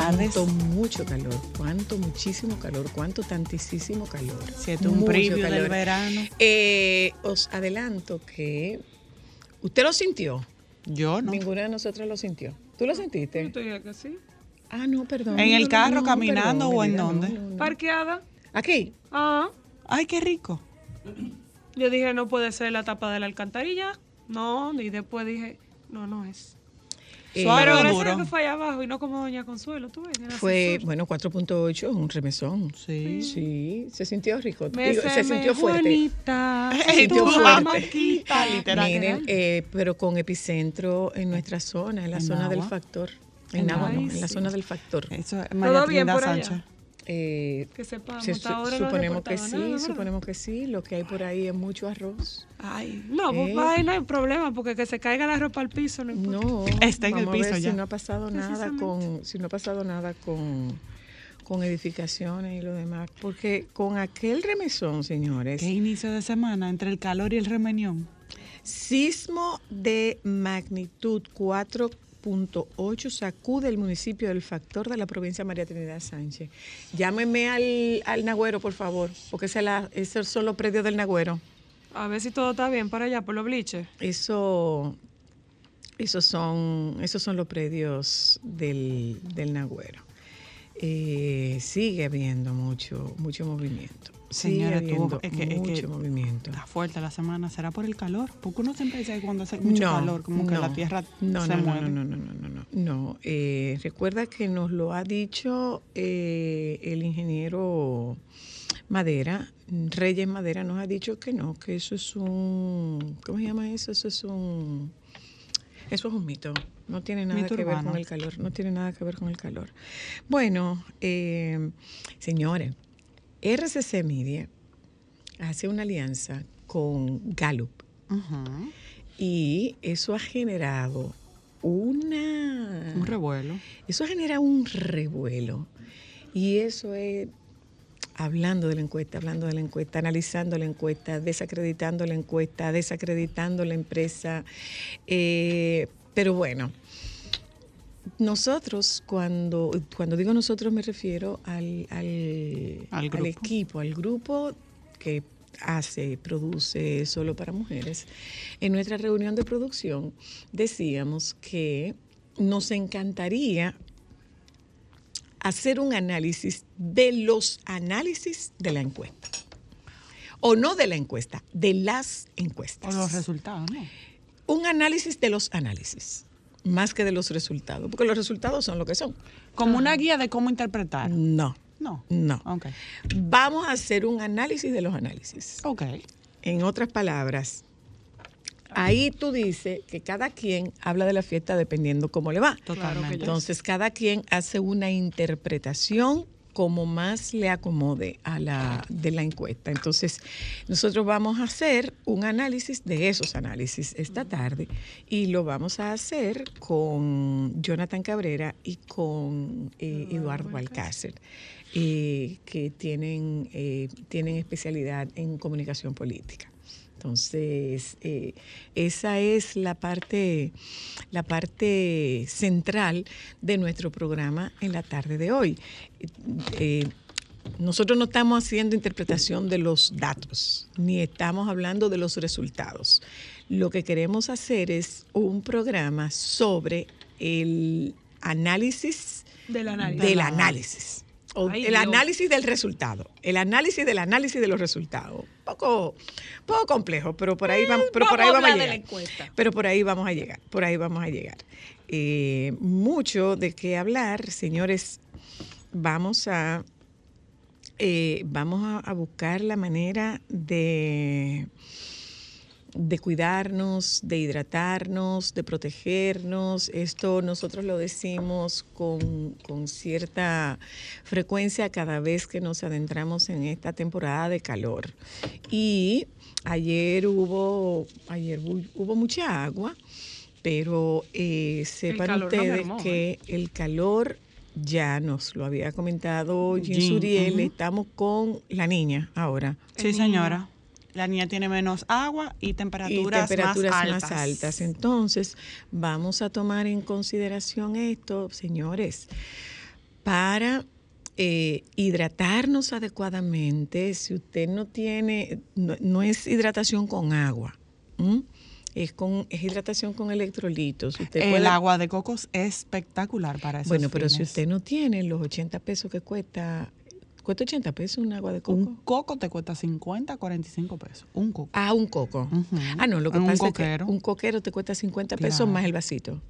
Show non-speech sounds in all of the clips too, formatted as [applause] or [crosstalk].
tardes. Cuánto mucho calor, cuánto muchísimo calor, cuánto tantísimo calor. Siete un preview del calor. verano. Eh, os adelanto que usted lo sintió. Yo no. Ninguna de nosotras lo sintió. ¿Tú lo sentiste? Yo te dije que sí. Ah, no, perdón. ¿En el carro, no, caminando perdón, o en dónde? no, no, no. Parqueada. Aquí. Ah. Ay, qué rico. Yo dije, no puede ser la tapa de la alcantarilla. No, y después dije, no, no es. Eh, Suave Pero duro. que fue allá abajo y no como Doña Consuelo, tú ves. Fue, bueno, 4.8, un remesón. Sí. Sí, se sintió rico. Me Digo, se sintió fuerte. Juanita, Se sintió tu fuerte. [laughs] Literal. Miren, eh, pero con epicentro en nuestra zona, en la En zona del Nagua. factor. En En Nagua, no, Nagua. en la Ay, zona sí. del factor. Eso es María ¿Todo bien Trinidad por allá? Eh, Que sepamos, se- ahora no suponemos que sí, suponemos que sí. Lo que hay por ahí es mucho arroz. Ay, no, pues Eh. no hay problema, porque que se caiga la ropa al piso no importa. No, Está en el vamos a ver piso ya. Si no ha pasado nada con, si no ha pasado nada con, con edificaciones y lo demás, porque con aquel remesón, señores, Qué inicio de semana entre el calor y el remeñón. Sismo de magnitud 4.8 sacude el municipio del Factor de la provincia de María Trinidad Sánchez. Llámeme al, al Nagüero, por favor, porque ese esos son los predios del Nagüero. A ver si todo está bien para allá, por los bliches. Eso, esos, son, esos son los predios del, del Nagüero. Eh, sigue habiendo mucho, mucho movimiento. Señora, es que- es mucho que movimiento. Está fuerte la semana. ¿Será por el calor? Porque uno siempre dice que cuando hace mucho No, calor, como que la tierra no, se mueve. No, no, no, no, no, no. No, eh, recuerda que nos lo ha dicho eh, el ingeniero Madera, Reyes Madera nos ha dicho que no, que eso es un, ¿cómo se llama eso? Eso es un, eso es un mito. No tiene nada Mito que ver con el calor, no tiene nada que ver con el calor. Bueno, eh, señores, RCC Media hace una alianza con Gallup y eso ha generado una... Un revuelo. Eso genera un revuelo. Y eso es hablando de la encuesta, hablando de la encuesta, analizando la encuesta, desacreditando la encuesta, desacreditando la empresa. Eh, pero bueno, nosotros, cuando, cuando digo nosotros me refiero al, al, Al al equipo, al grupo que hace, produce solo para mujeres. En nuestra reunión de producción decíamos que nos encantaría hacer un análisis de los análisis de la encuesta. O no de la encuesta, de las O encuestas. los resultados, ¿no? Un análisis de los análisis, más que de los resultados, porque los resultados son lo que son. Como una guía de cómo interpretar. No, No. no. Ok. Vamos a hacer un análisis de los análisis. Ok. En otras palabras, ahí tú dices que cada quien habla de la fiesta dependiendo cómo le va. Totalmente. Entonces, cada quien hace una interpretación como más le acomode a la de la encuesta. Entonces, nosotros vamos a hacer un análisis de esos análisis esta tarde y lo vamos a hacer con Jonathan Cabrera y con eh, Eduardo Alcácer, eh, que tienen, eh, tienen especialidad en comunicación política. Entonces, eh, esa es la parte, la parte central de nuestro programa en la tarde de hoy. Eh, nosotros no estamos haciendo interpretación de los datos, ni estamos hablando de los resultados. Lo que queremos hacer es un programa sobre el análisis Del análisis. del análisis. O Ay, el Dios. análisis del resultado. El análisis del análisis de los resultados. Poco, poco complejo, pero por ahí vamos, pero por ahí vamos a llegar. Pero por ahí vamos a llegar. Por ahí vamos a llegar. Eh, mucho de qué hablar, señores. Vamos a eh, vamos a, a buscar la manera de de cuidarnos, de hidratarnos, de protegernos. Esto nosotros lo decimos con, con cierta frecuencia cada vez que nos adentramos en esta temporada de calor. Y ayer hubo, ayer hu- hubo mucha agua, pero eh, sepan no ustedes mermó, que el calor ya nos lo había comentado Jean Jean, Suriel, estamos con la niña ahora. Sí, señora. La niña tiene menos agua y y temperaturas, temperaturas más, más, altas. Entonces, vamos a tomar en consideración esto, señores, para eh, hidratarnos adecuadamente. Si usted no tiene, no, no es hidratación con agua, es con es hidratación con electrolitos. Usted El puede- agua de coco es espectacular para eso. bueno, pero si usted no tiene los 80 pesos que cuesta, cuesta 80 pesos un agua de coco. Un coco te cuesta 50, 45 pesos. Un coco. Ah, un coco. Ah, no, lo que Un pasa coquero. es que un coquero te cuesta 50 pesos Claro. más el vasito.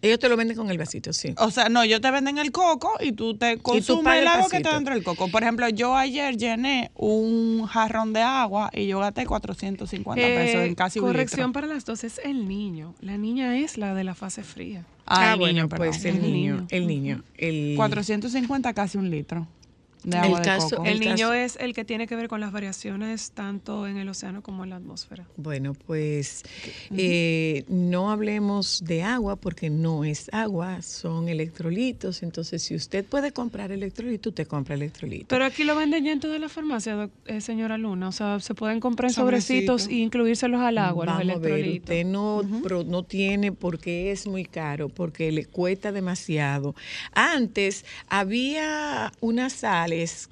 Ellos te lo venden con el vasito, sí. O sea, no, ellos te venden el coco y tú te consumes el el agua que está dentro del coco. Por ejemplo, yo ayer llené un jarrón de agua y yo gasté 450 pesos en Eh, casi corrección un litro. para las dos es el niño. La niña es la de la fase fría. Ah, el bueno, niño, pues el El niño, niño. el niño. El, 450 casi un litro de El de caso- coco. El El niño es el que tiene que ver con las variaciones tanto en el océano como en la atmósfera. Bueno, pues eh, no hablemos de agua porque no es agua, son electrolitos. Entonces, si usted puede comprar electrolitos, usted compra electrolitos. Pero aquí lo venden ya en toda la farmacia, eh, señora Luna. O sea, se pueden comprar en sobrecitos Sobrecito. y incluírselos al agua, los Vamos a ver, electrolitos. usted no, pro- no tiene porque es muy caro, porque le cuesta demasiado. Antes había unas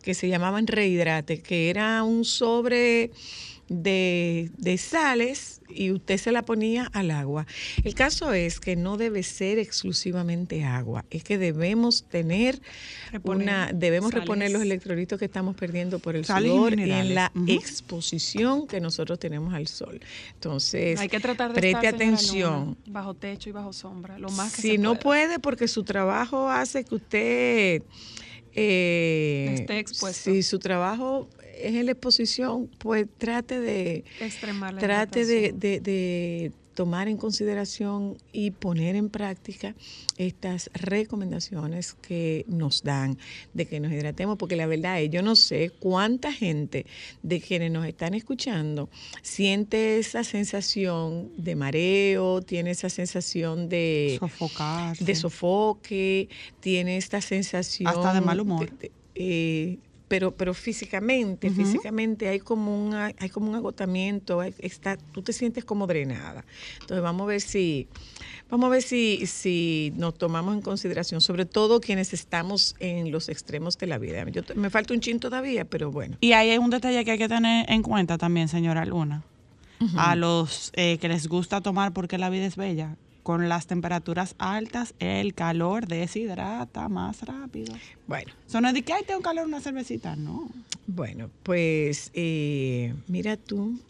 que se llamaban rehidrate, que era un sobre de, de sales y usted se la ponía al agua. El caso es que no debe ser exclusivamente agua, es que debemos tener Reponer una, debemos sales. reponer los electrolitos que estamos perdiendo por el Sales sudor y en la exposición que nosotros tenemos al sol. Entonces, Hay que tratar de preste estar, atención. Luna, bajo techo y bajo sombra, lo más que Si se no puede, porque su trabajo hace que usted eh, Esté expuesto. Si su trabajo es en la exposición, pues trate de extremar la trate de, de- de tomar en consideración y poner en práctica estas recomendaciones que nos dan de que nos hidratemos, porque la verdad es, yo no sé cuánta gente de quienes nos están escuchando siente esa sensación de mareo, tiene esa sensación de, Sofocarse. de sofoque, tiene esta sensación... Hasta de mal humor. de- de- eh, pero, pero físicamente, físicamente hay como un hay como un agotamiento, hay- está, tú te sientes como drenada. Entonces vamos a ver si, vamos a ver si, si nos tomamos en consideración, sobre todo quienes estamos en los extremos de la vida. Yo, me falta un chin todavía, pero bueno. Y ahí hay un detalle que hay que tener en cuenta también, señora Luna. A los eh, que les gusta tomar porque la vida es bella, con las temperaturas altas, el calor deshidrata más rápido. Bueno, Eso no es de que, ay, tengo calor, una cervecita. No. bueno, pues eh, mira tú,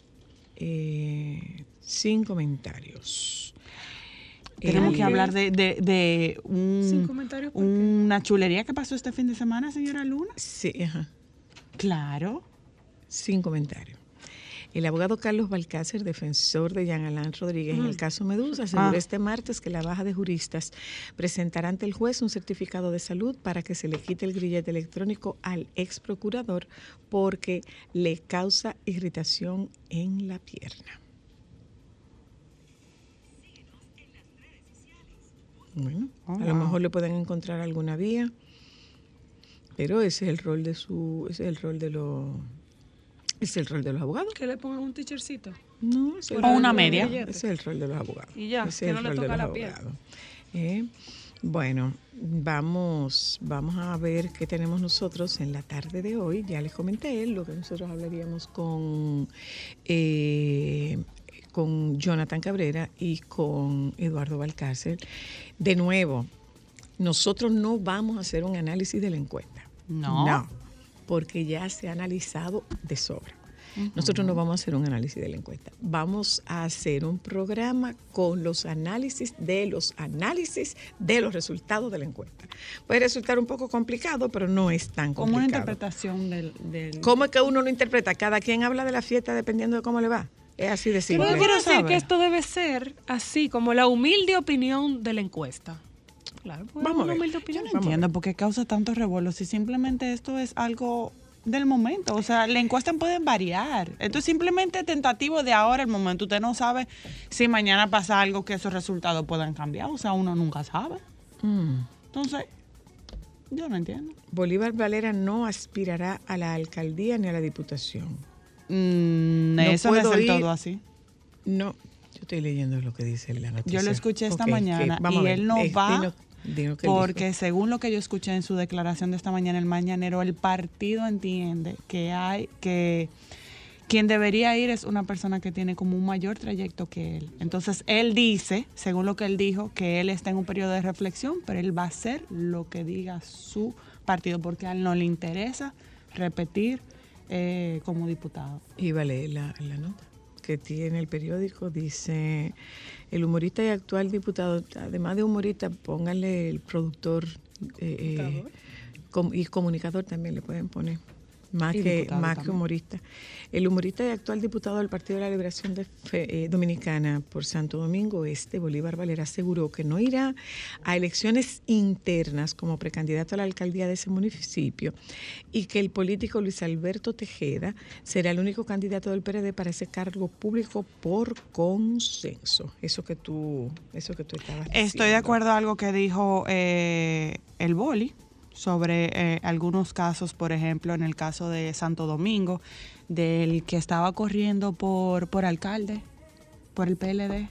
eh, sin comentarios. Tenemos Eh, que hablar de, de, de un- una chulería que pasó este fin de semana, señora Luna. Sí, ajá. Claro. Sin comentario. El abogado Carlos Balcácer, defensor de Jean Alain Rodríguez en el caso Medusa, aseguró Ah. este martes que la baja de juristas presentará ante el juez un certificado de salud para que se le quite el grillete electrónico al ex procurador porque le causa irritación en la pierna. Bueno, Oh, a lo mejor le pueden encontrar alguna vía, pero ese es el rol de su, ese es el rol de los, es el rol de los abogados. Que le pongan un teachercito. No, es O rol una de los- media. Ese es el rol de los abogados. Y ya, Ese que es no el le rol de toca los la piel. abogados. Eh, Bueno, vamos, vamos a ver qué tenemos nosotros en la tarde de hoy. Ya les comenté lo que nosotros hablaríamos con, eh, con Jonathan Cabrera y con Eduardo Balcárcel. De nuevo, nosotros no vamos a hacer un análisis de la encuesta. No. No, porque ya se ha analizado de sobra. Nosotros no vamos a hacer un análisis de la encuesta. Vamos a hacer un programa con los análisis de los análisis de los resultados de la encuesta. Puede resultar un poco complicado, pero no es tan Como una complicado. interpretación del... del- ¿Cómo es que uno lo interpreta? Cada quien habla de la fiesta dependiendo de cómo le va. Es así de simple. quiero quiero decir que esto debe ser así, como la humilde opinión de la encuesta. Claro, pues, Vamos a una ver. humilde Yo no Vamos entiendo por qué causa tanto revuelo si simplemente esto es algo del momento. O sea, la encuesta pueden variar. Esto es simplemente tentativo de ahora, el momento. Usted no sabe si mañana pasa algo que esos resultados puedan cambiar. O sea, uno nunca sabe. Mm. Entonces, yo no entiendo. Bolívar Valera no aspirará a la alcaldía ni a la diputación. Mm, No eso no es puedo del ir. todo así. No, yo estoy leyendo lo que dice la noticia. Yo lo escuché esta mañana y a ver. él no Eh, va Porque dijo. según lo que yo escuché en su declaración de esta mañana, el mañanero, el partido entiende que hay que quien debería ir es una persona que tiene como un mayor trayecto que él. Entonces él dice, según lo que él dijo, que él está en un periodo de reflexión, pero él va a hacer lo que diga su partido, porque a él no le interesa repetir eh, como diputado. A leer la, la nota que tiene el periódico. Dice, el humorista y actual diputado, además de humorista, pónganle el productor eh, eh, com- y comunicador también le pueden poner. Más, Y que, más que humorista. El humorista y actual diputado del Partido de la Liberación de Fe- eh, Dominicana por Santo Domingo Este, Bolívar Valera, aseguró que no irá a elecciones internas como precandidato a la alcaldía de ese municipio y que el político Luis Alberto Tejeda será el único candidato del PRD para ese cargo público por consenso. Eso que tú, eso que tú estabas Estoy de acuerdo a algo que dijo eh, el Boli sobre eh, algunos casos, por ejemplo, en el caso de Santo Domingo, del que estaba corriendo por, por alcalde, por el PLD,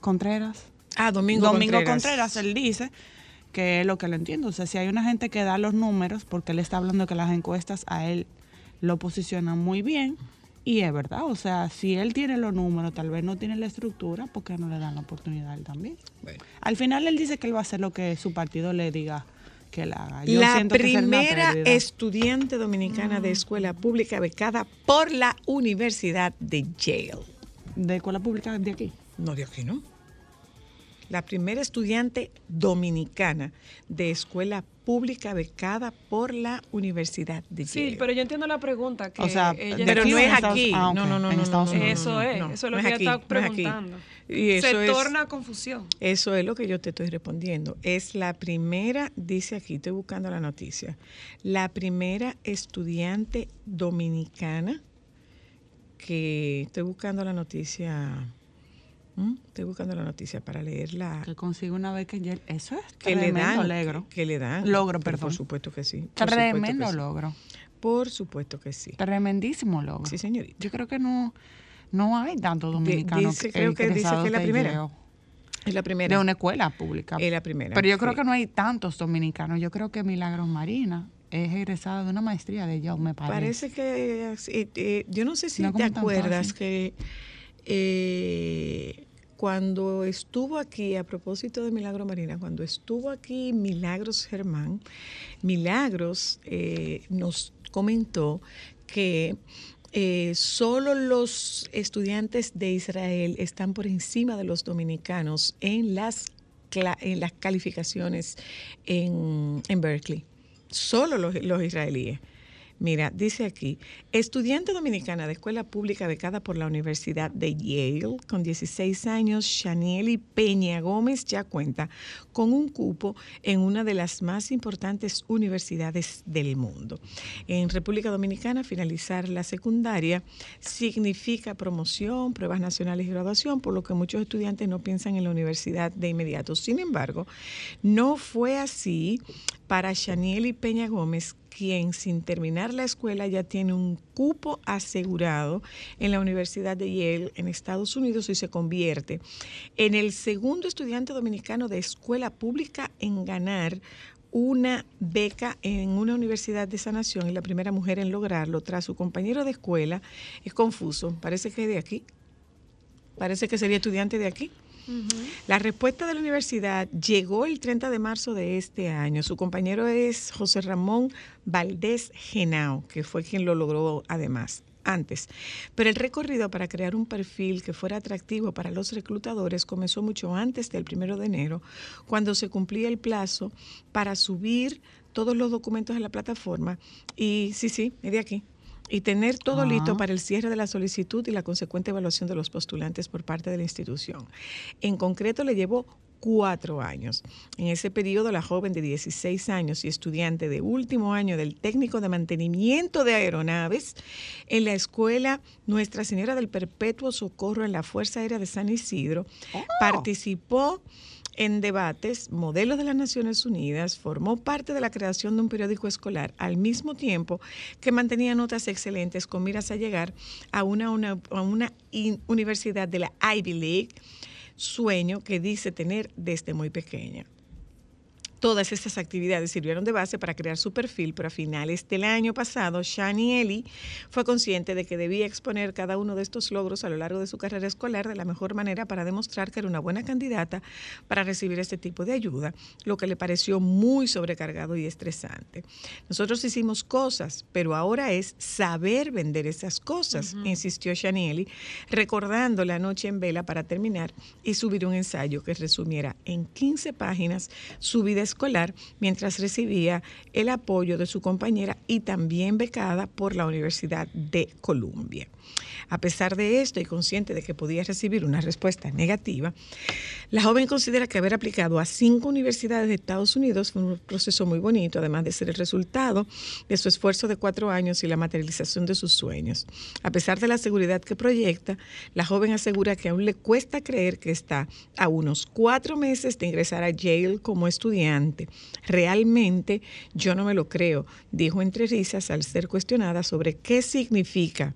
Contreras. Ah, Domingo, Domingo Contreras. Contreras, él dice que es lo que lo entiendo. O sea, si hay una gente que da los números, porque él está hablando que las encuestas a él lo posicionan muy bien, y es verdad. O sea, si él tiene los números, tal vez no tiene la estructura, ¿por qué no le dan la oportunidad a él también? Bueno. Al final él dice que él va a hacer lo que su partido le diga que él haga. Yo La que primera estudiante dominicana de escuela pública becada por la Universidad de Yale. de escuela pública de aquí. No, de aquí no. La primera estudiante dominicana de escuela pública becada por la Universidad de Yale. Sí, pero yo entiendo la pregunta. Que O sea, ella Pero no es aquí. ah, No, no, no, en no, Estados no, no, Unidos. Eso no, es, no, eso es no lo que ella aquí, está no es aquí. preguntando. Y eso Se es- torna confusión. Eso es lo que yo te estoy respondiendo. Es la primera, dice aquí, estoy buscando la noticia, la primera estudiante dominicana que estoy buscando la noticia, ¿m? estoy buscando la noticia para leerla, Que consigue una en Yale. Eso es que le tremendo dan, logro. que le dan, Logro, perdón. Por supuesto que sí. que Tremendo sí. logro. Por supuesto que sí. Tremendísimo logro. Sí, señorita. Yo creo que no, no hay tantos dominicanos dice- creo que dice que es la primera. Es la primera. De una escuela pública. Es la primera. Pero yo creo sí. que no hay tantos dominicanos. Yo creo que Milagros Marina es egresada de una maestría de Yale, me parece. Parece que sí, eh, yo no sé si No te acuerdas que eh, cuando estuvo aquí, a propósito de Milagro Marina, cuando estuvo aquí Milagros Germán, Milagros eh, nos comentó que eh, solo los estudiantes de Israel están por encima de los dominicanos en las, en las calificaciones en, en Berkeley. Solo los, los israelíes. Mira, dice aquí, estudiante dominicana de escuela pública becada por la Universidad de Yale, con 16 años, Shanieli Peña Gómez ya cuenta con un cupo en una de las más importantes universidades del mundo. En República Dominicana, finalizar la secundaria significa promoción, pruebas nacionales y graduación, por lo que muchos estudiantes no piensan en la universidad de inmediato. Sin embargo, no fue así para Shanieli Peña Gómez, quien sin terminar la escuela ya tiene un cupo asegurado en la Universidad de Yale en Estados Unidos y se convierte en el segundo estudiante dominicano de escuela pública en ganar una beca en una universidad de esa nación y la primera mujer en lograrlo tras su compañero de escuela. Es confuso, parece que es de aquí. Parece que sería estudiante de aquí. La respuesta de la universidad llegó el 30 de marzo de este año. Su compañero es José Ramón Valdés Genao, que fue quien lo logró además antes. Pero el recorrido para crear un perfil que fuera atractivo para los reclutadores comenzó mucho antes del primero de enero, cuando se cumplía el plazo para subir todos los documentos a la plataforma. Y sí, sí, es de aquí y tener todo Ah. listo para el cierre de la solicitud y la consecuente evaluación de los postulantes por parte de la institución. En concreto, le llevó cuatro años. En ese periodo, la joven de 16 años y estudiante de último año del técnico de mantenimiento de aeronaves en la escuela Nuestra Señora del Perpetuo Socorro en la Fuerza Aérea de San Isidro, participó en debates, Modelos de las Naciones Unidas formó parte de la creación de un periódico escolar al mismo tiempo que mantenía notas excelentes con miras a llegar a una, una- universidad de la Ivy League, sueño que dice tener desde muy pequeña. Todas estas actividades sirvieron de base para crear su perfil, pero a finales del año pasado, Shani Eli fue consciente de que debía exponer cada uno de estos logros a lo largo de su carrera escolar de la mejor manera para demostrar que era una buena candidata para recibir este tipo de ayuda, lo que le pareció muy sobrecargado y estresante. Nosotros hicimos cosas, pero ahora es saber vender esas cosas, insistió Shani Eli, recordando la noche en vela para terminar y subir un ensayo que resumiera en 15 páginas su vida escolar mientras recibía el apoyo de su compañera y también becada por la Universidad de Columbia. A pesar de esto y consciente de que podía recibir una respuesta negativa, la joven considera que haber aplicado a cinco universidades de Estados Unidos fue un proceso muy bonito, además de ser el resultado de su esfuerzo de cuatro años y la materialización de sus sueños. A pesar de la seguridad que proyecta, la joven asegura que aún le cuesta creer que está a unos cuatro meses de ingresar a Yale como estudiante. Realmente yo no me lo creo, dijo entre risas al ser cuestionada sobre qué significa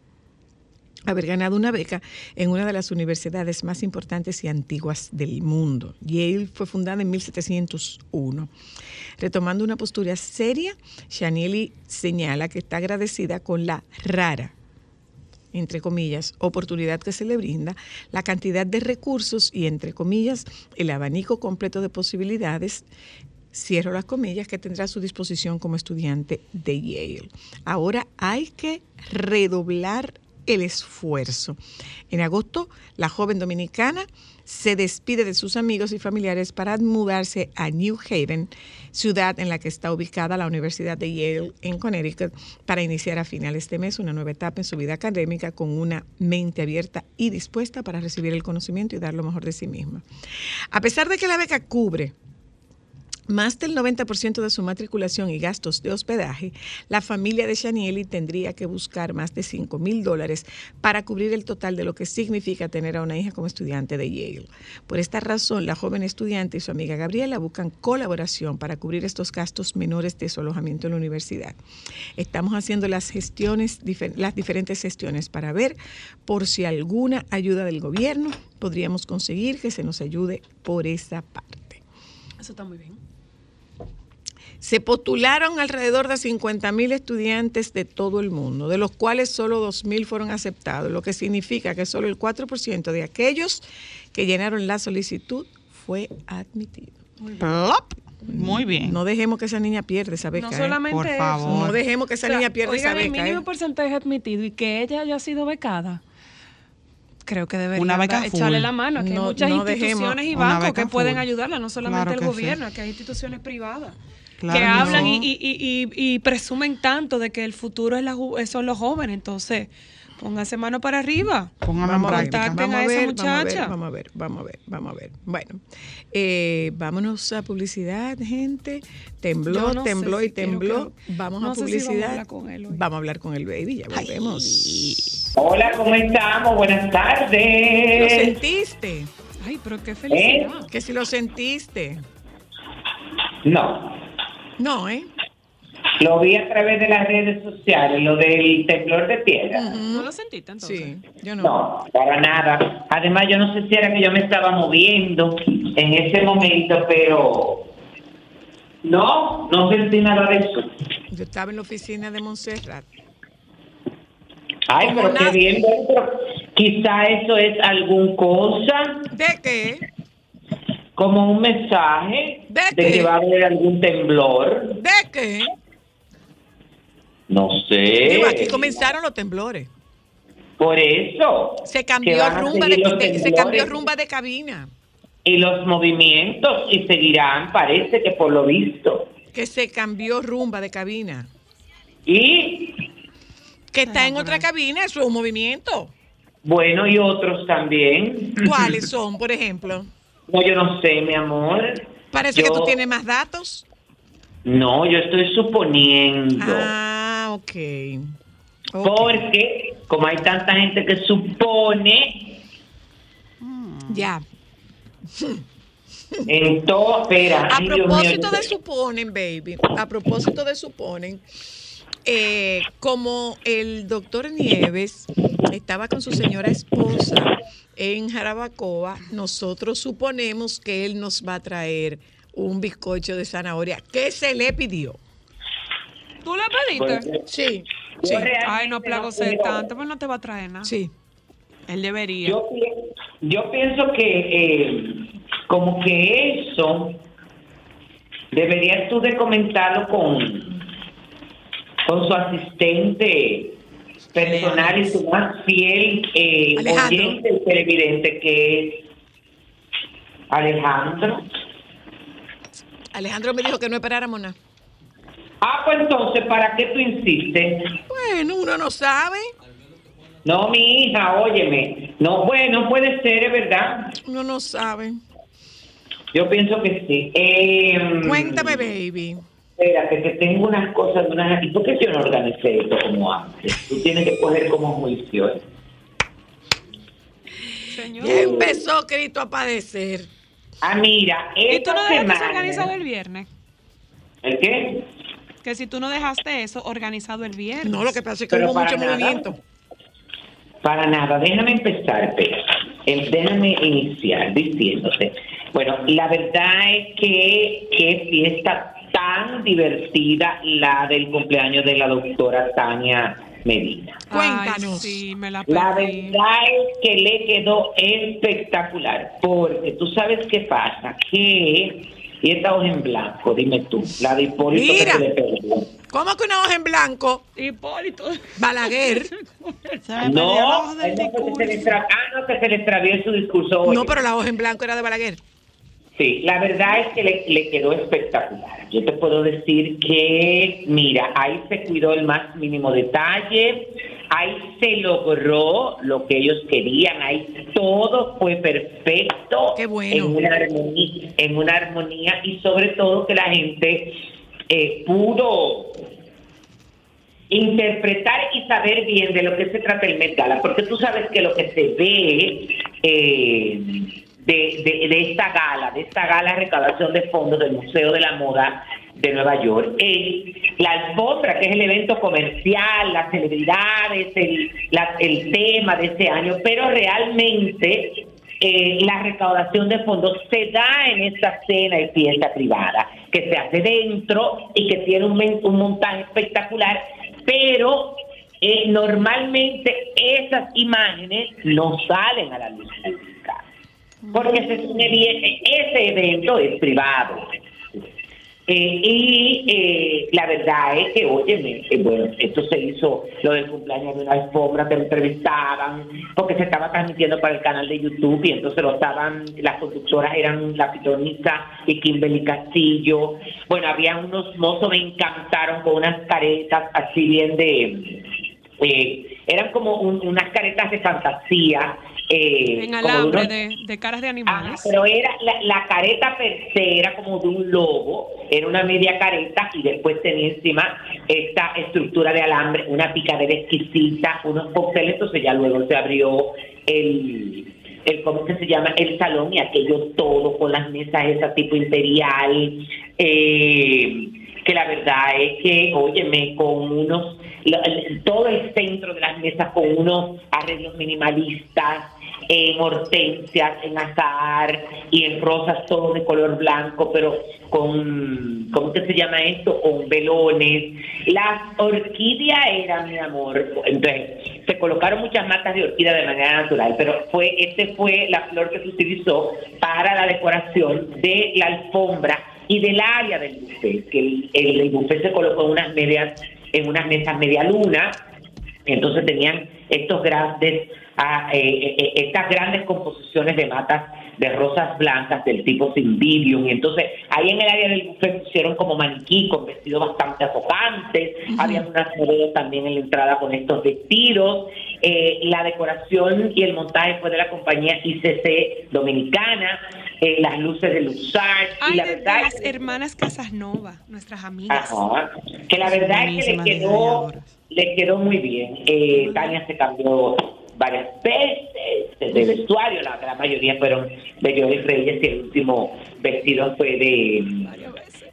haber ganado una beca en una de las universidades más importantes y antiguas del mundo. Yale fue fundada en 1701. Retomando una postura seria, Shanieli señala que está agradecida con la rara entre comillas, oportunidad que se le brinda, la cantidad de recursos y, entre comillas, el abanico completo de posibilidades cierro las comillas, que tendrá a su disposición como estudiante de Yale. Ahora hay que redoblar el esfuerzo. En agosto, la joven dominicana se despide de sus amigos y familiares para mudarse a New Haven, ciudad en la que está ubicada la Universidad de Yale en Connecticut, para iniciar a finales de mes una nueva etapa en su vida académica con una mente abierta y dispuesta para recibir el conocimiento y dar lo mejor de sí misma. A pesar de que la beca cubre más del 90% de su matriculación y gastos de hospedaje, la familia de Shanieli tendría que buscar más de 5 mil dólares para cubrir el total de lo que significa tener a una hija como estudiante de Yale. Por esta razón, la joven estudiante y su amiga Gabriela buscan colaboración para cubrir estos gastos menores de su alojamiento en la universidad. Estamos haciendo las gestiones, las diferentes gestiones para ver por si alguna ayuda del gobierno podríamos conseguir que se nos ayude por esa parte. Eso está muy bien. Se postularon alrededor de 50 mil estudiantes de todo el mundo, de los cuales solo 2 mil fueron aceptados, lo que significa que solo el 4% de aquellos que llenaron la solicitud fue admitido. Plop. Muy bien. No dejemos que esa niña pierda esa beca. No ¿eh? solamente Por eso. favor. No dejemos que esa O sea, niña pierda esa oigan, el beca. mínimo ¿eh? porcentaje admitido y que ella haya sido becada. Creo que debería Una beca echarle la mano. Que No- hay muchas no dejemos instituciones y bancos beca que pueden ayudarla, no solamente Claro el que sí. gobierno, que hay instituciones privadas Claro que hablan y, y- y- y- y presumen tanto de que el futuro es la ju- son los jóvenes. Entonces, pónganse mano para arriba. Póngame en Vamos a ver, práctica. vamos a a esa ver, vamos a ver, muchacha. vamos a ver, vamos a ver, vamos a ver. Bueno, eh, vámonos a publicidad, gente. Tembló, no tembló y tembló. que- vamos no a sé si vamos a publicidad. hablar con él hoy. Vamos a hablar con el baby, ya volvemos. Hola, ¿cómo estamos? Buenas ¿Lo tardes. sentiste? Ay, pero qué felicidad. Que si lo sentiste. No, No, ¿eh? lo vi a través de las redes sociales, lo del temblor de piedra. ¿No lo sentiste entonces? Sí, yo no. No, para nada. Además, yo no sé si era que yo me estaba moviendo en ese momento, pero no, no sentí nada de eso. Yo estaba en la oficina de Montserrat. Ay, pero qué bien, pero quizá eso es algún cosa, ¿De qué? Como un mensaje ¿De que va a haber algún temblor. ¿De qué? No sé. Digo, aquí comenzaron los temblores. Por eso. Se cambió rumba de, de- se cambió rumba de cabina. Y los movimientos y seguirán, parece que por lo visto. Que se cambió rumba de cabina. Y Que está en otra cabina, eso es un movimiento. bueno, y otros también. ¿Cuáles [laughs] son, por ejemplo? No, yo no sé, mi amor. Parece que tú tienes más datos. No, yo estoy suponiendo. Ah, ok. Ok. Porque como hay tanta gente que supone, Ya. En todo, espera. A propósito de suponen, baby, a propósito de suponen, eh, como el doctor Nieves estaba con su señora esposa en Jarabacoa, nosotros suponemos que él nos va a traer un bizcocho de zanahoria que se le pidió. ¿Tú le pediste? Pues, Sí, yo sí, realmente Ay, no creo. tanto, pues no te va a traer nada. sí. Él debería. Yo pienso que eh, como que eso deberías tú de comentarlo con, con su asistente personal y su más fiel eh, oyente y televidente que es Alejandro. Alejandro me dijo que no esperáramos nada. Ah, pues entonces, ¿para qué tú insistes? Bueno, uno no sabe, No, mi hija, óyeme. No, bueno, puede ser, es verdad. uno no sabe. Yo pienso que sí. Eh, Cuéntame, baby. Espérate, que tengo unas cosas, unas... ¿Y por qué yo no organicé esto como antes? Tú tienes que coger como juicio. ¿eh? Señor. Ya empezó Cristo a padecer. Ah, mira, ¿Y tú esta no dejaste semana- organizado el viernes? ¿El qué? Que si tú no dejaste eso organizado el viernes. No, lo que pasa es que Pero hubo mucho nada. movimiento. Para nada, déjame empezar, Pedro. Eh, Déjame iniciar diciéndote. Bueno, la verdad es que qué fiesta tan divertida la del cumpleaños de la doctora Tania Medina. Cuéntanos. Ay, sí, me la verdad es que le quedó espectacular, porque tú sabes qué pasa, que y esta hoja en blanco, dime tú, la de Hipólito Mira. que se le perdió. ¿Cómo que una hoja en blanco? Hipólito. Balaguer. [laughs] Se No, que se le ah, no, que se le extravió su discurso hoy. No, pero la hoja en blanco era de Balaguer. Sí, la verdad es que le, le quedó espectacular. Yo te puedo decir que, mira, ahí se cuidó el más mínimo detalle, ahí se logró lo que ellos querían, ahí todo fue perfecto, Qué bueno. en una armonía, en una armonía y sobre todo que la gente eh, pudo interpretar y saber bien de lo que se trata el Met Gala, porque tú sabes que lo que se ve eh, de, de- esta gala, de esta gala de recaudación de fondos del Museo de la Moda de Nueva York, es la alfombra, que es el evento comercial, las celebridades, el, el tema de este año, pero realmente eh, la recaudación de fondos se da en esta cena y fiesta privada, que se hace dentro y que tiene un, un montaje espectacular, pero eh, normalmente esas imágenes no salen a la luz porque ese evento es privado. Eh, y eh, la verdad es que, óyeme, eh, bueno, esto se hizo, lo del cumpleaños de una alfombra, te entrevistaban, porque se estaba transmitiendo para el canal de YouTube y entonces lo estaban, las conductoras eran la pitonisa y Kimberly Castillo. Bueno, había unos mozos, me encantaron con unas caretas así bien de... eh, eran como un- unas caretas de fantasía. Eh, En alambre unos- de, de caras de animales. pero era la, la careta per se era como de un lobo, era una media careta y después tenía encima esta estructura de alambre, una picadera exquisita, unos cócteles, entonces ya luego se abrió el, el ¿cómo que se llama? El salón y aquello todo con las mesas esa tipo imperial, eh, que la verdad es que, óyeme, con unos, todo el centro de las mesas con unos arreglos minimalistas, en hortensias, en azahar y en rosas todo de color blanco, pero con, ¿cómo que se llama esto? Con velones. Las orquídeas eran, mi amor, entonces se colocaron muchas matas de orquídea de manera natural, pero fue este fue la flor que se utilizó para la decoración de la alfombra y del área del buffet, que el, el, el buffet se colocó en unas medias, en unas mesas media luna, entonces tenían estos grandes, ah, eh, eh, estas grandes composiciones de matas de rosas blancas del tipo Cymbidium. Y entonces ahí en el área del buffet pusieron como maniquí con vestidos bastante afocantes. Había unas modelos también en la entrada con estos vestidos. Eh, la decoración y el montaje fue de la compañía ICC Dominicana. eh, las luces de Luxar. y Ay, la de, de verdad las es que- hermanas Casasnova, nuestras amigas. Ajá. Que la verdad es que le quedó, le quedó muy bien. Eh, Tania se cambió varias veces de vestuario, la gran mayoría fueron de Joey Reyes y el último vestido fue de,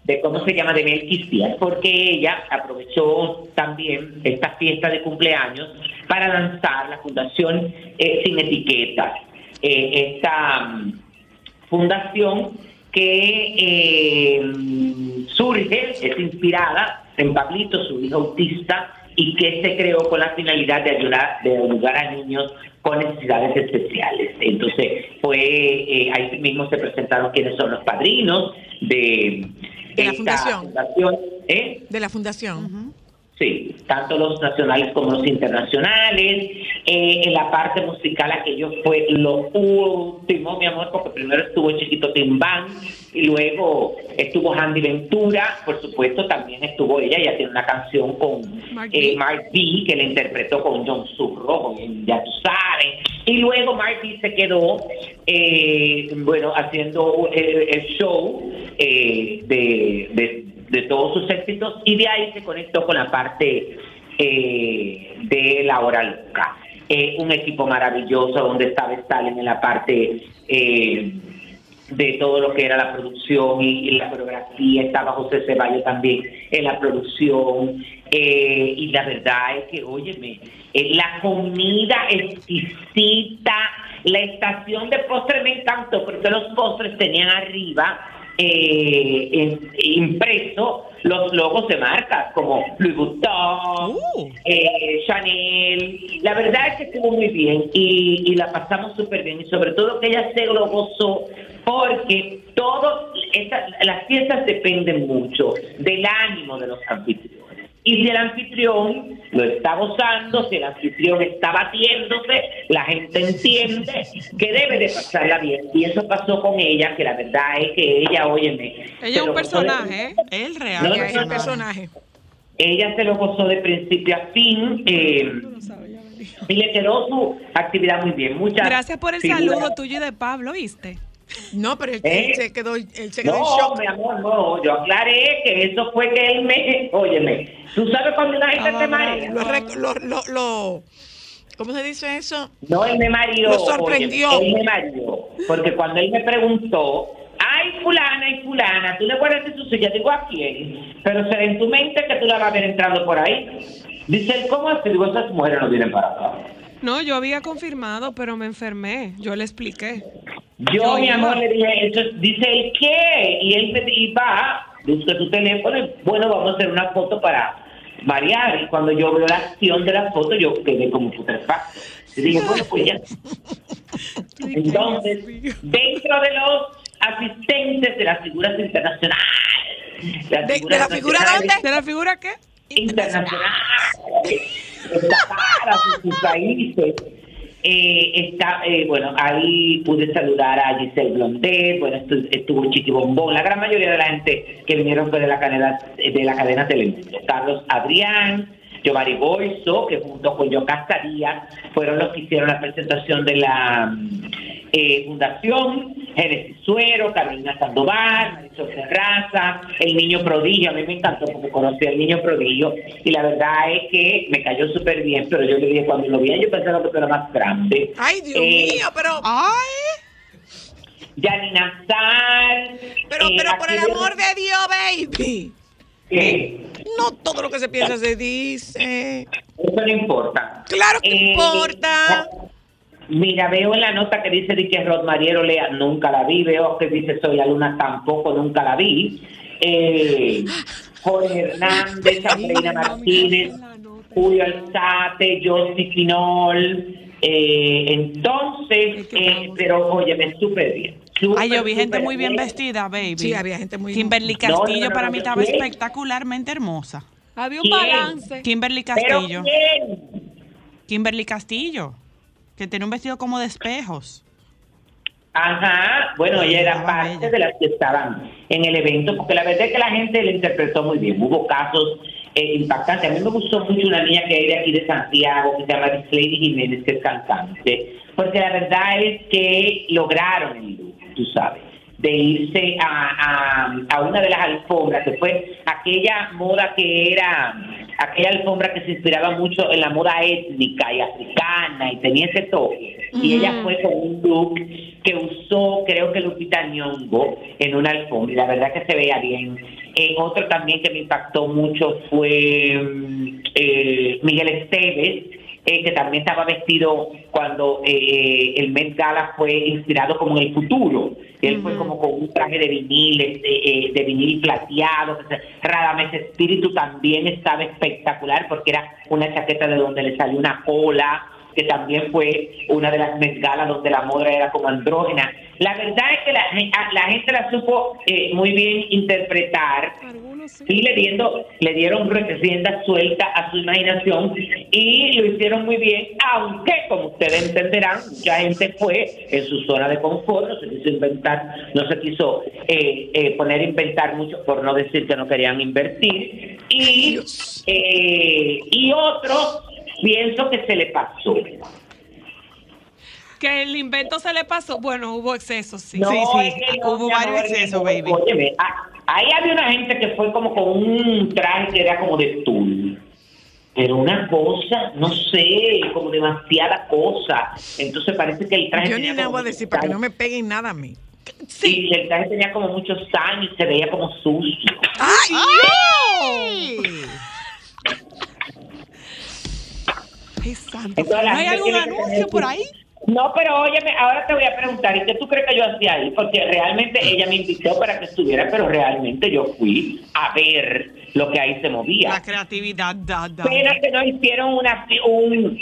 de ¿cómo se llama? de Melquisías, porque ella aprovechó también esta fiesta de cumpleaños para lanzar la Fundación eh, Sin Etiquetas. Eh, esta mm, fundación que eh, surge, es inspirada en Pablito, su hijo autista, y que se creó con la finalidad de ayudar, de ayudar a niños con necesidades especiales. Entonces, fue eh, ahí mismo se presentaron quiénes son los padrinos de, De la fundación. ¿eh? De la fundación. Sí, tanto los nacionales como los internacionales. Eh, en la parte musical aquello fue lo último, mi amor, porque primero estuvo Chiquito Timbán y luego estuvo Handy Ventura, por supuesto también estuvo ella, ella tiene una canción con Mark eh, B. Mark B, que le interpretó con John Surro, con- ya tú sabes. Y luego Mark B se quedó, eh, bueno, haciendo el, el show eh, de, de, de todos sus éxitos y de ahí se conectó con la parte eh, de La Hora Loca. Eh, un equipo maravilloso donde estaba Stalin en la parte eh, de todo lo que era la producción y, y la coreografía, estaba José Ceballos también en la producción, eh, y la verdad es que, óyeme, la comida exquisita, la estación de postres me encantó, porque los postres tenían arriba eh, impreso los logos de marcas como Louis Vuitton, Uh. eh, Chanel. La verdad es que estuvo muy bien y, y la pasamos súper bien y sobre todo que ella se lo gozó porque esta- las fiestas dependen mucho del ánimo de los anfitriones. Y si el anfitrión lo está gozando, si el anfitrión está batiéndose, la gente entiende que debe de pasarla bien. Y eso pasó con ella, que la verdad es que ella, óyeme... Ella es un gozó de- personaje, ¿eh? El real. No, es no. personaje. Ella se lo gozó de principio a fin eh, y le quedó su actividad muy bien. Muchas Gracias por el figuras- saludo tuyo y de Pablo, ¿viste? No, pero él, ¿Eh? él se quedó, él se quedó en No, shock. mi amor, no. Yo aclaré que eso fue que él me. [laughs] Óyeme, tú sabes cuando una gente Ah, marea. Rec- lo, lo, lo- ¿Cómo se dice eso? No, él me mareó. Lo sorprendió. óyeme, él me mareó. Porque cuando él me preguntó, ay, fulana y fulana, ¿tú le guardaste su silla? Digo, ¿a quién? Pero será en tu mente que tú la vas a ver entrando por ahí. Dice él, ¿cómo así? Digo, esas mujeres no vienen para acá. No, yo había confirmado, pero me enfermé. Yo le expliqué. Yo, Yo mi iba. amor, le dije, eso es- dice él, ¿qué? Y él me y va, busca tu teléfono y bueno, vamos a hacer una foto para variar. Y cuando yo veo la acción de la foto, yo quedé como putrefacto. Y dije, bueno, pues ya. [laughs] Entonces, dentro de los asistentes de las figuras internacionales, las ¿De- de la figura nacionales, ¿De la figura qué? Internacionales, destacadas en sus países. Eh, está, eh, bueno, ahí pude saludar a Giselle Blondet, bueno, estu- estuvo Chiqui Bombón, la gran mayoría de la gente que vinieron fue de la cadena, de la cadena Telemundo. Carlos Adrián, Giovanni Boiso, que junto con Yo Castaría fueron los que hicieron la presentación de la eh, fundación, Génesis Suero, Carolina Sandoval, Marisol Terraza, el niño prodigio, a mí me encantó porque conocí al niño prodigio y la verdad es que me cayó súper bien, pero yo le dije cuando lo vi, yo pensaba que tú eras más grande. Ay, Dios Eh, mío, pero, Ay, Yanina Sal. pero, eh, pero por el amor de Dios, baby. Eh, No todo lo que se piensa se dice. Eso no importa. Claro que Eh, importa. Mira, veo en la nota que dice de que Rosmariero Lea nunca la vi, veo que dice Soy la Luna tampoco nunca la vi. Eh, Jorge Hernández, [laughs] Andreina Martínez, Julio Alzate, Josy Finol. Eh, entonces, eh, pero oye, me súper bien. ay, yo vi gente muy bien vestida, baby. Sí, había gente muy- Kimberly No, no, Castillo no, para no, mí estaba espectacularmente hermosa. Había un ¿Quién? balance. Kimberly Pero Castillo. ¿quién? Kimberly Castillo. Que tiene un vestido como de espejos. Ajá, bueno, ella era parte de las que estaban en el evento, porque la verdad es que la gente la interpretó muy bien. Hubo casos eh, impactantes. A mí me gustó mucho una niña que hay de aquí de Santiago, que se llama Lady Jiménez, que es cantante, porque la verdad es que lograron el tú sabes. de irse a, a, a una de las alfombras, que fue aquella moda que era, aquella alfombra que se inspiraba mucho en la moda étnica y africana y tenía ese toque. Y ella fue con un look que usó, creo que Lupita Nyong'o, en una alfombra, y la verdad que se veía bien. En otro también que me impactó mucho fue mm, eh, Miguel Esteves, eh, que también estaba vestido cuando eh, el Met Gala fue inspirado como en el futuro. Él fue como con un traje de vinil, este, eh, de vinil plateado. Radamés Espíritu también estaba espectacular porque era una chaqueta de donde le salió una cola que también fue una de las Met Gala donde la moda era como andrógena. La verdad es que la, la gente la supo eh, muy bien interpretar y le, diendo, le dieron rienda suelta a su imaginación y lo hicieron muy bien, aunque como ustedes entenderán, mucha gente fue en su zona de confort, no se quiso inventar, no se quiso eh, eh, poner a inventar mucho, por no decir que no querían invertir, y, eh, y otros pienso que se le pasó. Que el invento se le pasó. Bueno, hubo excesos, sí. No, Sí, sí, no, hubo varios excesos, no, baby. óyeme, ah, ahí había una gente que fue como con un traje que era como de tul. Pero una cosa, no sé, como demasiada cosa. Entonces parece que el traje Yo ni tenía nada voy a decir para que no me peguen nada a mí. Sí, el traje tenía como muchos años y se veía como sucio. ¡Ay! Ay, santo. Entonces, ¿No hay algún anuncio por ahí? No, pero óyeme, ahora te voy a preguntar, ¿y qué tú crees que yo hacía ahí? Porque realmente ella me invitó para que estuviera, pero realmente yo fui a ver lo que ahí se movía. La creatividad, da, da. Pena que no hicieron una, un,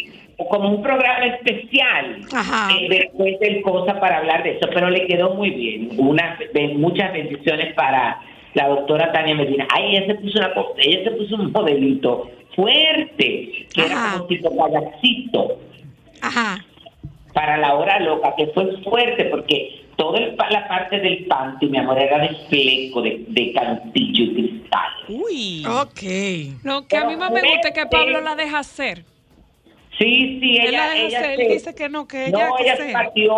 como un programa especial Ajá. eh, después del cosa para hablar de eso, pero le quedó muy bien. Una, de- muchas bendiciones para la doctora Tania Medina. Ay, ella se puso una ella se puso un modelito fuerte, que era como tipo payasito Ajá. Para la hora loca, que fue fuerte porque toda el pa- la parte del panty, mi amor, era de fleco, de, de cantillo y cristal. Uy. Ok. No, que a mí más me gusta es que Pablo la deja hacer. Sí, sí, Él ella, la deja ella hacer, se- él dice que no, que ella no, que ella se sea. partió.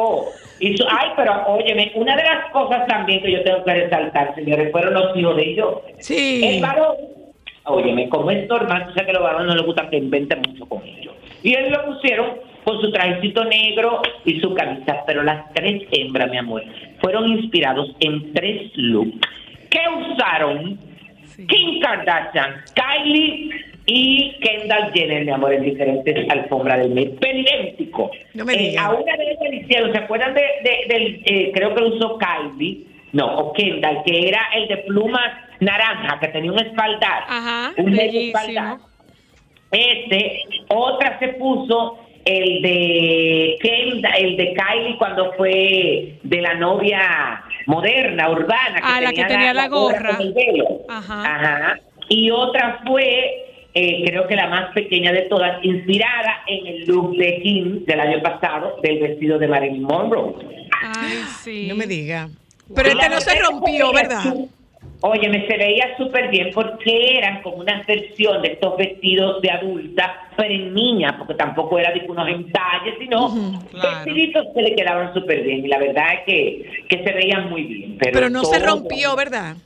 Hizo, ay, pero óyeme, una de las cosas también que yo tengo que resaltar, señores, fueron los hijos de ellos. Sí. El varón, óyeme, como es normal, tú sabes que los varones no les gusta que inventen mucho con ellos. Y él lo pusieron con su trajecito negro y su camisa, pero las tres hembras, mi amor, fueron inspirados en tres looks. ¿Qué usaron? Kim Kardashian, Kylie y Kendall Jenner, mi amor, en diferentes alfombras del mes. Pero idéntico. No me Eh, a una de ellas hicieron, ¿se acuerdan de, eh, creo que lo usó Kylie? No, o Kendall, que era el de plumas naranja, que tenía un espaldar. Ajá, un espaldar. Este, otra se puso el de Kendall, el de Kylie cuando fue de la novia moderna, urbana, Ah, la que tenía la gorra. con el velo. Ajá. Ajá. Y otra fue, eh, creo que la más pequeña de todas, inspirada en el look de Kim del año pasado, del vestido de Marilyn Monroe. Ay, sí. No me diga. Pero este no se rompió, que ¿verdad? su- Oye, me se veía súper bien porque eran como una versión de estos vestidos de adulta, pero en niña, porque tampoco era de unos entalles, sino claro. vestiditos que le quedaban súper bien. Y la verdad es que, que se veían muy bien. Pero, Pero no se rompió, ¿verdad?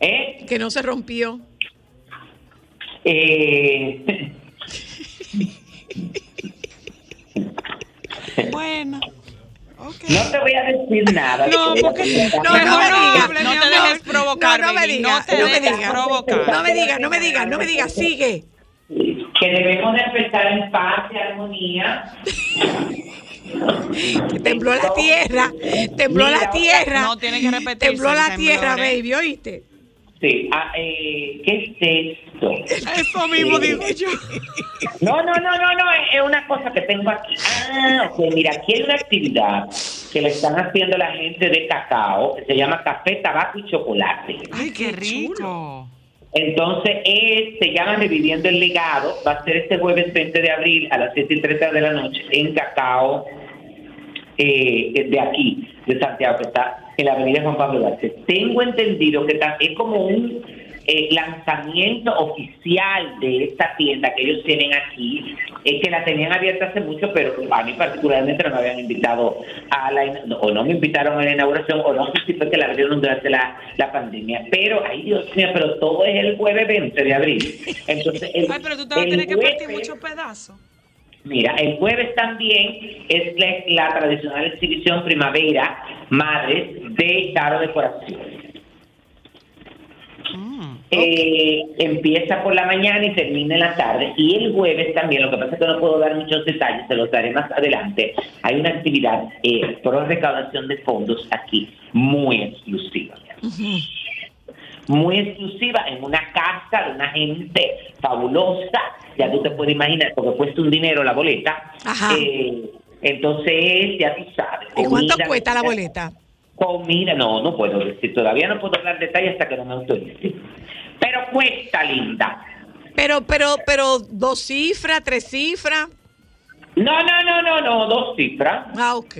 ¿Eh? Que no se rompió. Eh, [laughs] [laughs] Bueno. No te voy a decir nada. No, porque- No, Mejor no me no No te dejes provocar, No, no me digas, No te no me digas. No me digas, no me digas, no me digas. Sigue. Que debemos de empezar en paz y armonía. Que tembló la tierra. Tembló la tierra. No tiene que repetirse Tembló la temblor, tierra, ¿eh? baby, ¿oíste? Sí. ah, eh, ¿Qué es esto? Eso mismo digo yo. No, no, no, no, no, es una cosa que tengo aquí. Ah, ok, mira, aquí hay una actividad que le están haciendo la gente de cacao, que se llama café, tabaco y chocolate. Ay, qué rico. Entonces, es, se llama Reviviendo el Legado, va a ser este jueves 20 de abril a las 7 y 30 de la noche en Cacao, eh, de aquí, de Santiago, que está en la avenida Juan Pablo Duarte. Tengo entendido que es como un eh, lanzamiento oficial de esta tienda que ellos tienen aquí, es que la tenían abierta hace mucho, pero a mí particularmente no me habían invitado a la, o no me invitaron a la inauguración, o no sé si fue que la abrieron durante la, la pandemia. Pero, ay Dios mío, pero todo es el jueves 20 de abril. Entonces, el, Ay, pero tú te vas a tener que partir muchos pedazos. Mira, el jueves también es la, la tradicional exhibición Primavera Madres de Taro Decoración. Mm. Eh, empieza por la mañana y termina en la tarde. Y el jueves también, lo que pasa es que no puedo dar muchos detalles, se los daré más adelante. Hay una actividad eh, por recaudación de fondos aquí muy exclusiva. Muy exclusiva en una casa de una gente fabulosa. Ya tú te puedes imaginar, porque cuesta un dinero la boleta. Ajá. Eh, entonces, ya tú sabes. ¿Y cuánto comida, cuesta la boleta? Comida, no, no puedo decir, todavía no puedo dar detalles hasta que no me autorice. Pero cuesta, linda. Pero, pero, pero, dos cifras, tres cifras. No, no, no, no, no, dos cifras. Ah, ok.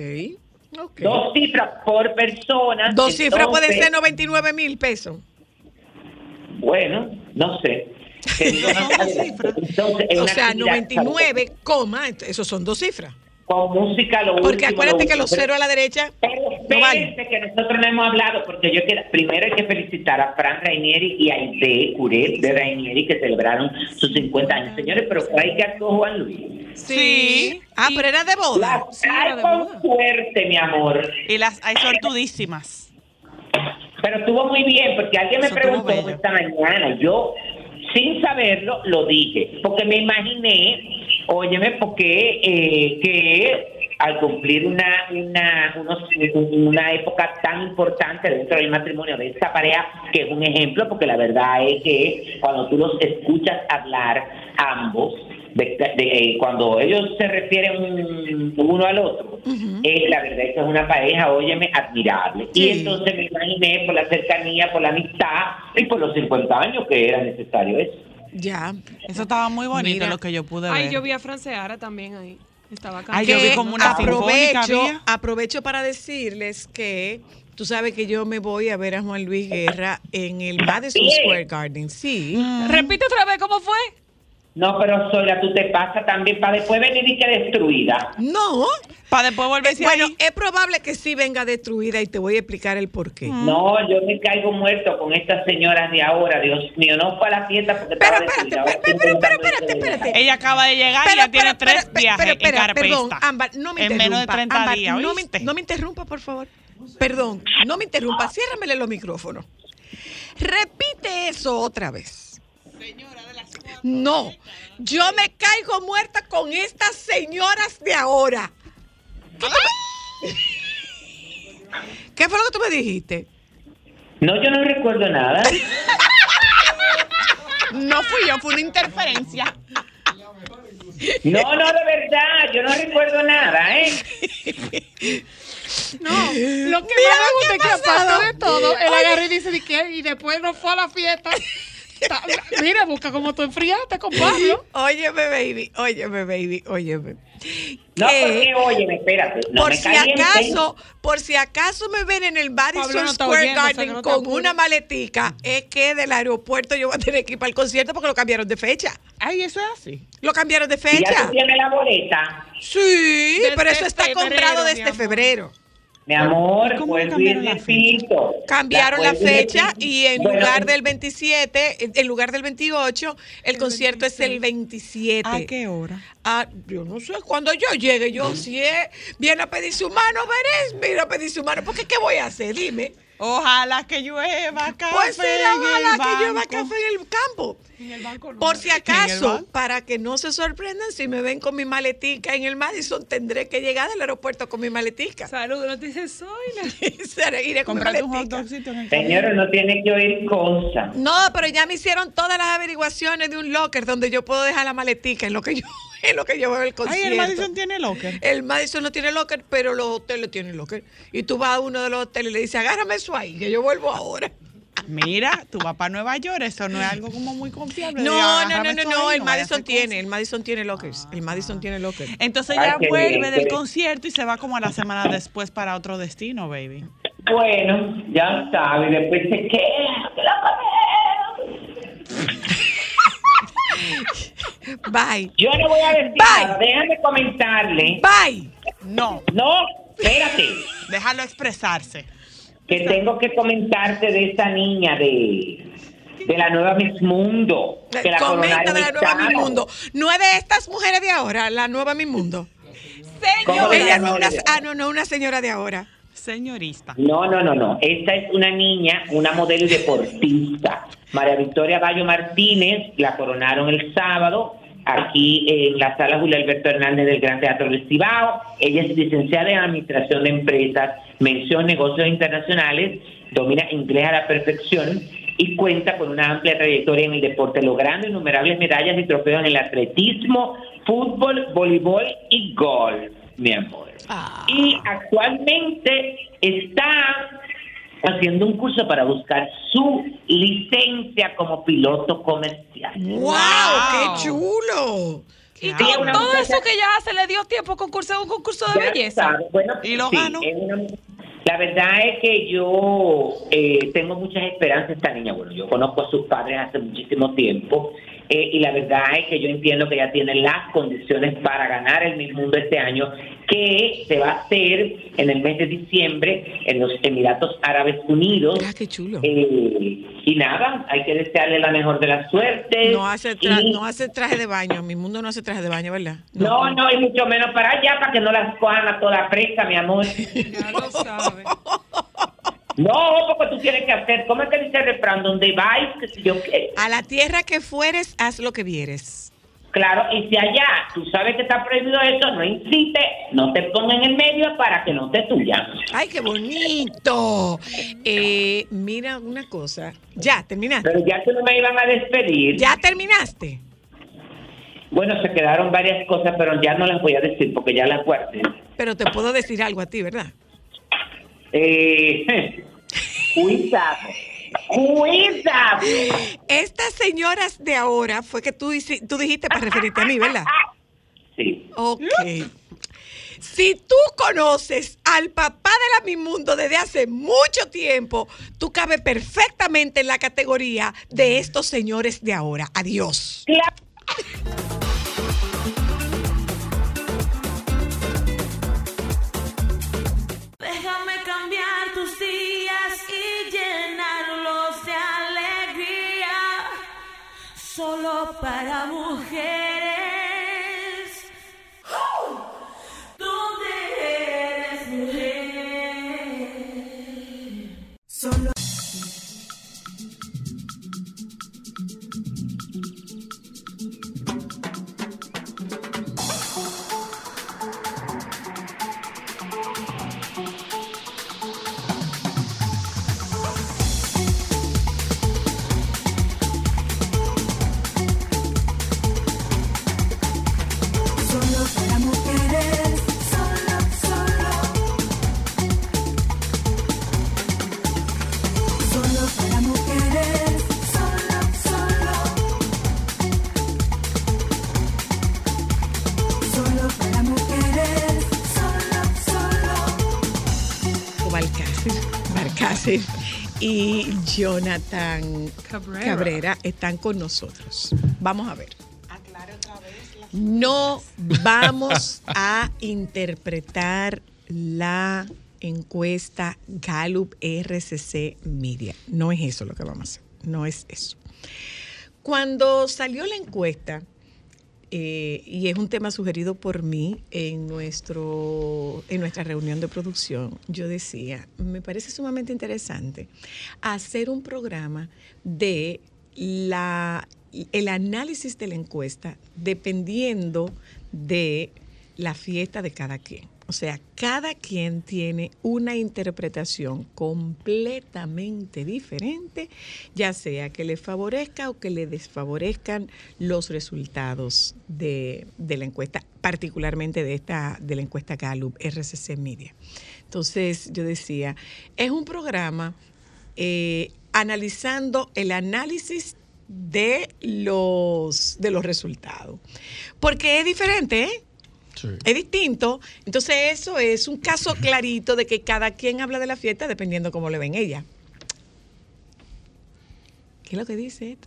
ok. Dos cifras por persona. Dos cifras pueden Entonces, ser 99 mil pesos. Bueno, no sé. [laughs] Entonces, es O sea, actividad 99, coma, esos son dos cifras. Con música lo Porque último, acuérdate lo que los ceros a la derecha Pero no espérense que nosotros no hemos hablado, porque yo quiero, primero hay que felicitar a Fran Rainieri y a Aide Curet de Rainieri que celebraron sus 50 años. Señores, pero hay que actuó Juan Luis. Sí. Ah, pero era de boda. Las sí, hay era de con suerte, mi amor. Y las hay sortudísimas. Pero estuvo muy bien, porque alguien me Eso preguntó esta mañana. Yo, sin saberlo, lo dije. Porque me imaginé, óyeme, porque eh, que al cumplir una, una, unos- una época tan importante dentro del matrimonio de esta pareja, que es un ejemplo, porque la verdad es que cuando tú los escuchas hablar ambos, de, de- cuando ellos se refieren uno al otro, eh, la verdad es que es una pareja, óyeme, admirable. Sí. Y entonces me imaginé por la cercanía, por la amistad y por los 50 años que era necesario eso. Ya. Eso estaba muy bonito Mira. lo que yo pude Ay, ver. yo vi a Franceara también ahí. Estaba Ay, yo vi como una aprovecho, aprovecho para decirles que tú sabes que yo me voy a ver a Juan Luis Guerra en el Madison. Square Garden. Sí. Mm. Repite otra vez cómo fue. No, pero Sola, tú te pasas también para después venir y que destruida. No. Para después volverse Bueno, ahí. es probable que sí venga destruida y te voy a explicar el por qué. No, yo me caigo muerto con estas señoras de ahora, Dios mío, no fue a la fiesta porque Pero estaba espérate, destruida. Ahora espérate, estoy espérate, espérate. Ella acaba de llegar y Pero, ya tiene pero, tres pero, viajes pero, en carpeta. Perdón, Ámbar, no me en interrumpa. menos de 30 Ámbar, días, no, me, ¿oíste? no me interrumpa, por favor. Perdón, no me interrumpa. Ciérramele los micrófonos. Repite eso otra vez. No, yo me caigo muerta con estas señoras de ahora. ¿Qué, [laughs] ¿Qué fue lo que tú me dijiste? No, yo no recuerdo nada. [laughs] No fui yo, fue una interferencia. No, no, de verdad, yo no recuerdo nada, ¿eh? [laughs] No, lo que Mira más me gusta es que ha pasado. aparte de todo, él Oye. agarra y dice de que y después no fue a la fiesta. Mira, busca cómo tú enfriaste con Pablo. Óyeme, baby, óyeme, baby, óyeme. No, Que- porque, oye, espérate, no por me si caliente. acaso, por si acaso me ven en el Madison no Square oyendo, o sea, Garden con una maletica, es que del aeropuerto yo voy a tener que ir para el concierto porque lo cambiaron de fecha. Ay, eso es así. Lo cambiaron de Y ya fecha. tú tienes la boleta. Sí, Desde pero eso está febrero, comprado desde amor. febrero. Mi amor, ¿Cómo vuelvo y cambiaron la repito. Cambiaron la, fecha y en Bueno, lugar del 27, en lugar del 28, el, concierto es el 27. ¿A qué hora? Ah, yo no sé, cuando yo llegue, yo si es, viene a pedir su mano, verés, viene a pedir su mano, porque ¿qué voy a hacer? Dime. Ojalá que llueva café. Pues será en el ojalá que llueva café en el campo. En el banco no. Por si acaso, para que no se sorprendan, si me ven con mi maletica en el Madison, tendré que llegar al aeropuerto con mi maletica. Saludos, no te dice Zoila. [laughs] Seré- Iré con Comprate un maletica. dogcito en el camino. Señores, no tiene que oír cosas. No, pero ya me hicieron todas las averiguaciones de un locker donde yo puedo dejar la maletica en lo que yo, [laughs] en lo que yo veo el Ay, concierto. el Madison tiene locker. El Madison no tiene locker, pero los hoteles tienen locker. Y tú vas a uno de los hoteles y le dices, agárrame eso que yo vuelvo ahora. Mira, tu papá Nueva York, eso no es algo como muy confiable. No, no, no, no, no, el Madison tiene, el Madison tiene lockers, el Madison tiene lockers. Entonces ya vuelve del concierto y se va como a la semana después para otro destino, baby. Bueno, ya sabe, después se queda, [laughs] Bye. Yo no voy a decir Bye. nada, déjame comentarle. Bye. No. No, espérate. Déjalo expresarse que tengo que comentarte de esta niña de, de la nueva Miss Mundo. Que la Comenta coronaron de la el nueva Mi sábado. Mundo. No es de estas mujeres de ahora, la nueva Mi Mundo. ¿Cómo que Ella la no es una, ah, no, no, una señora de ahora. Señorista. No, no, no, no. Esta es una niña, una modelo y deportista. María Victoria Bayo Martínez la coronaron el sábado aquí en la sala Julio Alberto Hernández del Gran Teatro del Cibao. Ella es licenciada en Administración de Empresas, mención Negocios Internacionales, domina inglés a la perfección y cuenta con una amplia trayectoria en el deporte, logrando innumerables medallas y trofeos en el atletismo, fútbol, voleibol y golf, mi amor. Ah. Y actualmente está haciendo un curso para buscar su licencia como piloto comercial. ¡Wow! ¡Qué chulo! Y Claro. con todo muchacha- eso que ella hace, le dio tiempo a concursar un concurso de Ya belleza. sabe. Bueno, Y lo sí, ganó. La verdad es que yo eh, tengo muchas esperanzas esta niña. Bueno, yo conozco a sus padres hace muchísimo tiempo eh, y la verdad es que yo entiendo que ella tiene las condiciones para ganar el Miss Mundo este año, que se va a hacer en el mes de diciembre en los Emiratos Árabes Unidos. Ah, qué chulo. Eh, y nada, hay que desearle la mejor de las suertes. No hace, tra- Y- no hace traje de baño. Mi mundo no hace traje de baño, ¿verdad? no, no, y mucho menos para allá, para que no las cojan a toda presa, mi amor. Ya lo sabe. [laughs] No, porque tú tienes que hacer, ¿cómo es que dice el refrán? Donde vais, que si yo qué. A la tierra que fueres, haz lo que vieres. Claro, y si allá tú sabes que está prohibido eso, no incite, no te ponga en el medio para que no te tuyan. ¡Ay, qué bonito! Eh, mira una cosa. Ya, terminaste. Pero ya que no me iban a despedir, Ya terminaste. bueno, se quedaron varias cosas, pero ya no las voy a decir porque ya las guardé. Pero te puedo decir algo a ti, ¿verdad? Eh, [laughs] cuidado, cuidado. Estas señoras de ahora fue que tú, dijiste para referirte a mí, ¿verdad? [laughs] Sí. Ok. Si tú conoces al papá de la Mi Mundo desde hace mucho tiempo, tú cabes perfectamente en la categoría de estos señores de ahora. Adiós. Claro. Para mujeres. ¿Dónde eres mujer? Solo. Jonathan Cabrera. Cabrera están con nosotros. Vamos a ver. No [laughs] vamos a interpretar la encuesta Gallup RCC Media. No es eso lo que vamos a hacer. No es eso. Cuando salió la encuesta, eh, y es un tema sugerido por mí en, nuestro, en nuestra reunión de producción, yo decía, me parece sumamente interesante hacer un programa de la, el análisis de la encuesta dependiendo de la fiesta de cada quien. O sea, cada quien tiene una interpretación completamente diferente, ya sea que le favorezca o que le desfavorezcan los resultados de, de la encuesta, particularmente de esta de la encuesta Gallup RCC Media. Entonces, yo decía, es un programa eh, analizando el análisis de los, de los resultados. Porque es diferente, ¿eh? Es distinto. Entonces, eso es un caso [clears throat] clarito de que cada quien habla de la fiesta dependiendo cómo le ven ella. ¿Qué es lo que dice?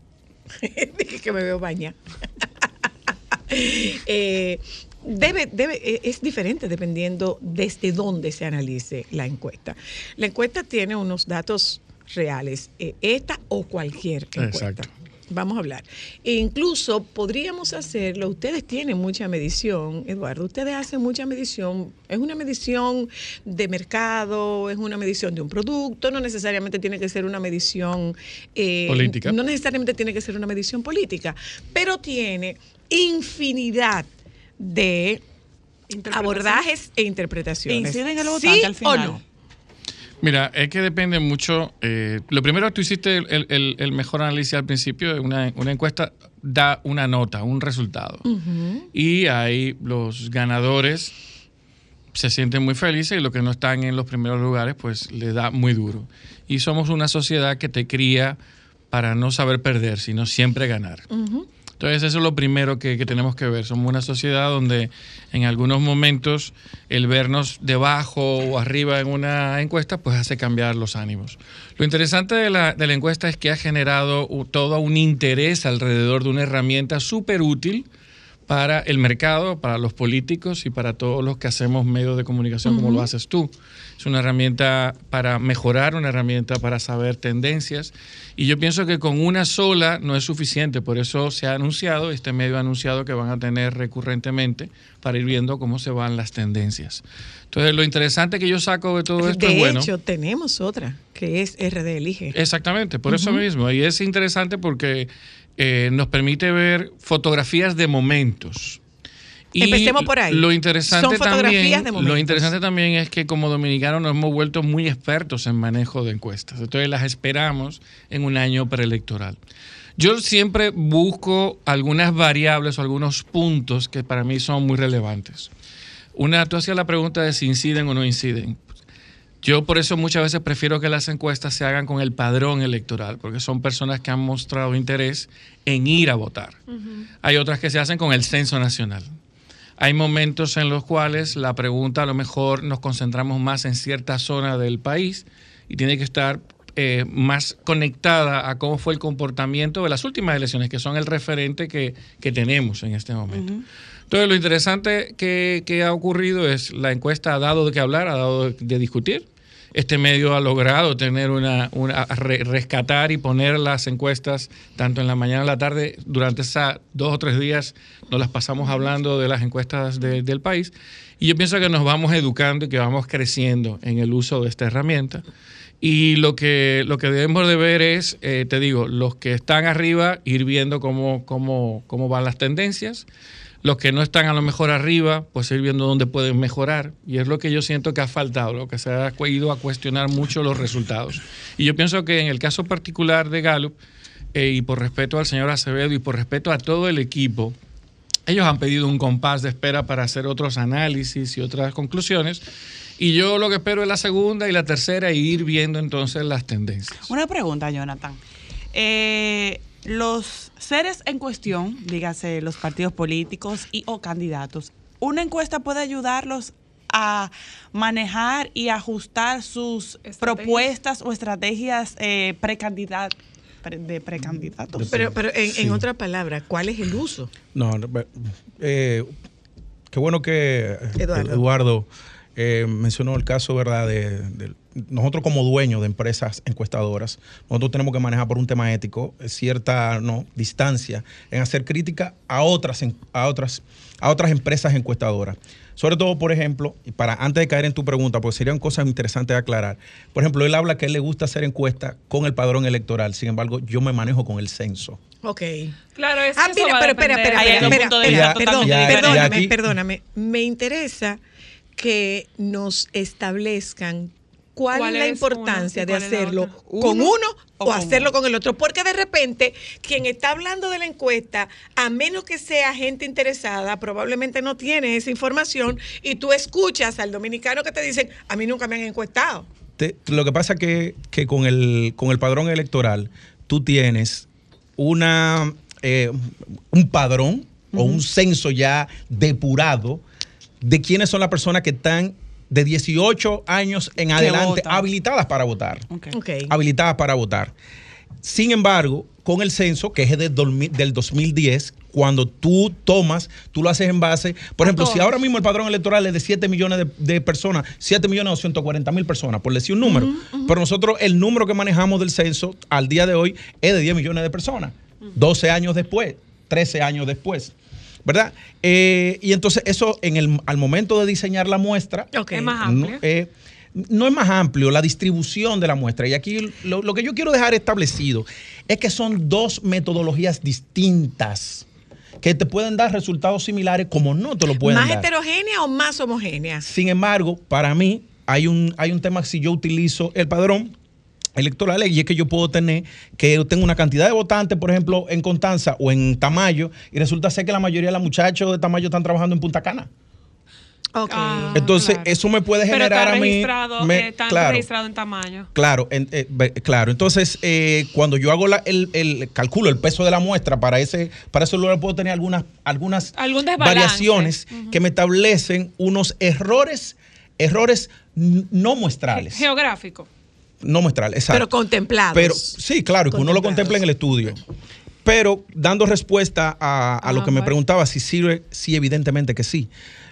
[laughs] Dije que me veo baña. [laughs] Eh, debe, debe, eh, es diferente dependiendo desde dónde se analice la encuesta. La encuesta tiene unos datos reales, eh, esta o cualquier encuesta. Exacto. Vamos a hablar. E incluso podríamos hacerlo, ustedes tienen mucha medición, Eduardo, ustedes hacen mucha medición, es una medición de mercado, es una medición de un producto, no necesariamente tiene que ser una medición eh, Política. No necesariamente tiene que ser una medición política, pero tiene infinidad de abordajes e interpretaciones. ¿Inciden en el ¿Sí votante al o final? no? Mira, es que depende mucho. eh, lo primero, tú hiciste el, el- el mejor análisis al principio. Una, una encuesta da una nota, un resultado. Y ahí los ganadores se sienten muy felices y los que no están en los primeros lugares, pues les da muy duro. Y somos una sociedad que te cría para no saber perder, sino siempre ganar. Entonces eso es lo primero que, tenemos que ver. Somos una sociedad donde en algunos momentos el vernos debajo o arriba en una encuesta pues hace cambiar los ánimos. Lo interesante de la, de la encuesta es que ha generado todo un interés alrededor de una herramienta súper útil para el mercado, para los políticos y para todos los que hacemos medios de comunicación como lo haces tú. Es una herramienta para mejorar, una herramienta para saber tendencias. Y yo pienso que con una sola no es suficiente. Por eso se ha anunciado, este medio ha anunciado que van a tener recurrentemente para ir viendo cómo se van las tendencias. Entonces, lo interesante que yo saco de todo esto de es bueno. hecho, tenemos otra, que es RD Elige. Exactamente, por eso mismo. Y es interesante porque eh, nos permite ver fotografías de momentos. Y Empecemos por ahí. Lo interesante, Son fotografías también, de momentos. lo interesante también es que como dominicanos nos hemos vuelto muy expertos en manejo de encuestas. Entonces las esperamos en un año preelectoral. Yo siempre busco algunas variables o algunos puntos que para mí son muy relevantes. Una, tú hacías la pregunta de si inciden o no inciden. Yo por eso muchas veces prefiero que las encuestas se hagan con el padrón electoral, porque son personas que han mostrado interés en ir a votar. Hay otras que se hacen con el censo nacional. Hay momentos en los cuales la pregunta a lo mejor nos concentramos más en cierta zona del país y tiene que estar eh, más conectada a cómo fue el comportamiento de las últimas elecciones, que son el referente que, que tenemos en este momento. Entonces, lo interesante que, que ha ocurrido es la encuesta ha dado de qué hablar, ha dado de, de discutir. Este medio ha logrado tener una, una re- rescatar y poner las encuestas tanto en la mañana y la tarde. Durante esas dos o tres días nos las pasamos hablando de las encuestas de- del país. Y yo pienso que nos vamos educando y que vamos creciendo en el uso de esta herramienta. Y lo que, lo que debemos de ver es, eh, te digo, los que están arriba, ir viendo cómo, cómo, cómo van las tendencias. Los que no están a lo mejor arriba, pues ir viendo dónde pueden mejorar. Y es lo que yo siento que ha faltado, lo que se ha ido a cuestionar mucho los resultados. Y yo pienso que en el caso particular de Gallup, eh, y por respeto al señor Acevedo y por respeto a todo el equipo, ellos han pedido un compás de espera para hacer otros análisis y otras conclusiones. Y yo lo que espero es la segunda y la tercera e ir viendo entonces las tendencias. Una pregunta, Jonathan. Eh, los seres en cuestión, dígase los partidos políticos y o candidatos, ¿una encuesta puede ayudarlos a manejar y ajustar sus Estrategias. propuestas o estrategias eh, precandidat- pre- de precandidatos? Pero, pero en, Sí. en otra palabra, ¿cuál es el uso? No, eh, qué bueno que Eduardo. Eduardo, eh, mencionó el caso, ¿verdad? De, de- nosotros como dueños de empresas encuestadoras, nosotros tenemos que manejar por un tema ético eh, cierta no distancia en hacer crítica a otras, a otras, a otras empresas encuestadoras. Sobre todo, por ejemplo, y para antes de caer en tu pregunta, porque serían cosas interesantes de aclarar. Por ejemplo, él habla que a él le gusta hacer encuestas con el padrón electoral. Sin embargo, yo me manejo con el censo. Ok. Claro, es que Ah, eso mira, pero espera, espera, espera, perdóname, perdóname. Me interesa que nos establezcan cuál, ¿Cuál es la importancia de hacerlo con ¿Uno uno o, o con hacerlo con el otro. Porque de repente, quien está hablando de la encuesta, a menos que sea gente interesada, probablemente no tiene esa información y tú escuchas al dominicano que te dicen, a mí nunca me han encuestado. Te- lo que pasa que, que con, el, con el padrón electoral tú tienes una, eh, un padrón o un censo ya depurado de quiénes son las personas que están de 18 años en adelante votan. habilitadas para votar. Habilitadas para votar. Sin embargo, con el censo, que es del, dormi- del 2010, cuando tú tomas, tú lo haces en base, por A ejemplo, si ahora mismo el padrón electoral es de 7 millones de, de personas, 7 millones 240 mil personas, por decir un número, pero nosotros el número que manejamos del censo al día de hoy es de 10 millones de personas, 12 años después, 13 años después. ¿Verdad? Eh, y entonces eso en el, al momento de diseñar la muestra, Ok. Es más no, amplio. eh, no es más amplio la distribución de la muestra. Y aquí lo, lo que yo quiero dejar establecido es que son dos metodologías distintas que te pueden dar resultados similares como no te lo pueden ¿Más dar. heterogénea o más homogénea? Sin embargo, para mí hay un, hay un tema si yo utilizo el padrón electoral y es que yo puedo tener que yo tengo una cantidad de votantes, por ejemplo, en Constanza o en Tamayo, y resulta ser que la mayoría de los muchachos de Tamayo están trabajando en Punta Cana. Ok. Ah, Entonces, claro. eso me puede Pero generar está a mí. registrado, me- eh, está claro, registrado en tamaño. Claro, en- eh, claro. Entonces, eh, cuando yo hago la- el, el calculo el peso de la muestra para ese, para ese lugar puedo tener algunas, algunas variaciones que me establecen unos errores, errores no muestrales. Geográfico. No muestrales, exacto. Pero contemplados. Pero sí, claro, que uno lo contempla en el estudio. Pero dando respuesta a, a lo Ah, que me preguntaba, si sirve, sí, evidentemente que sí.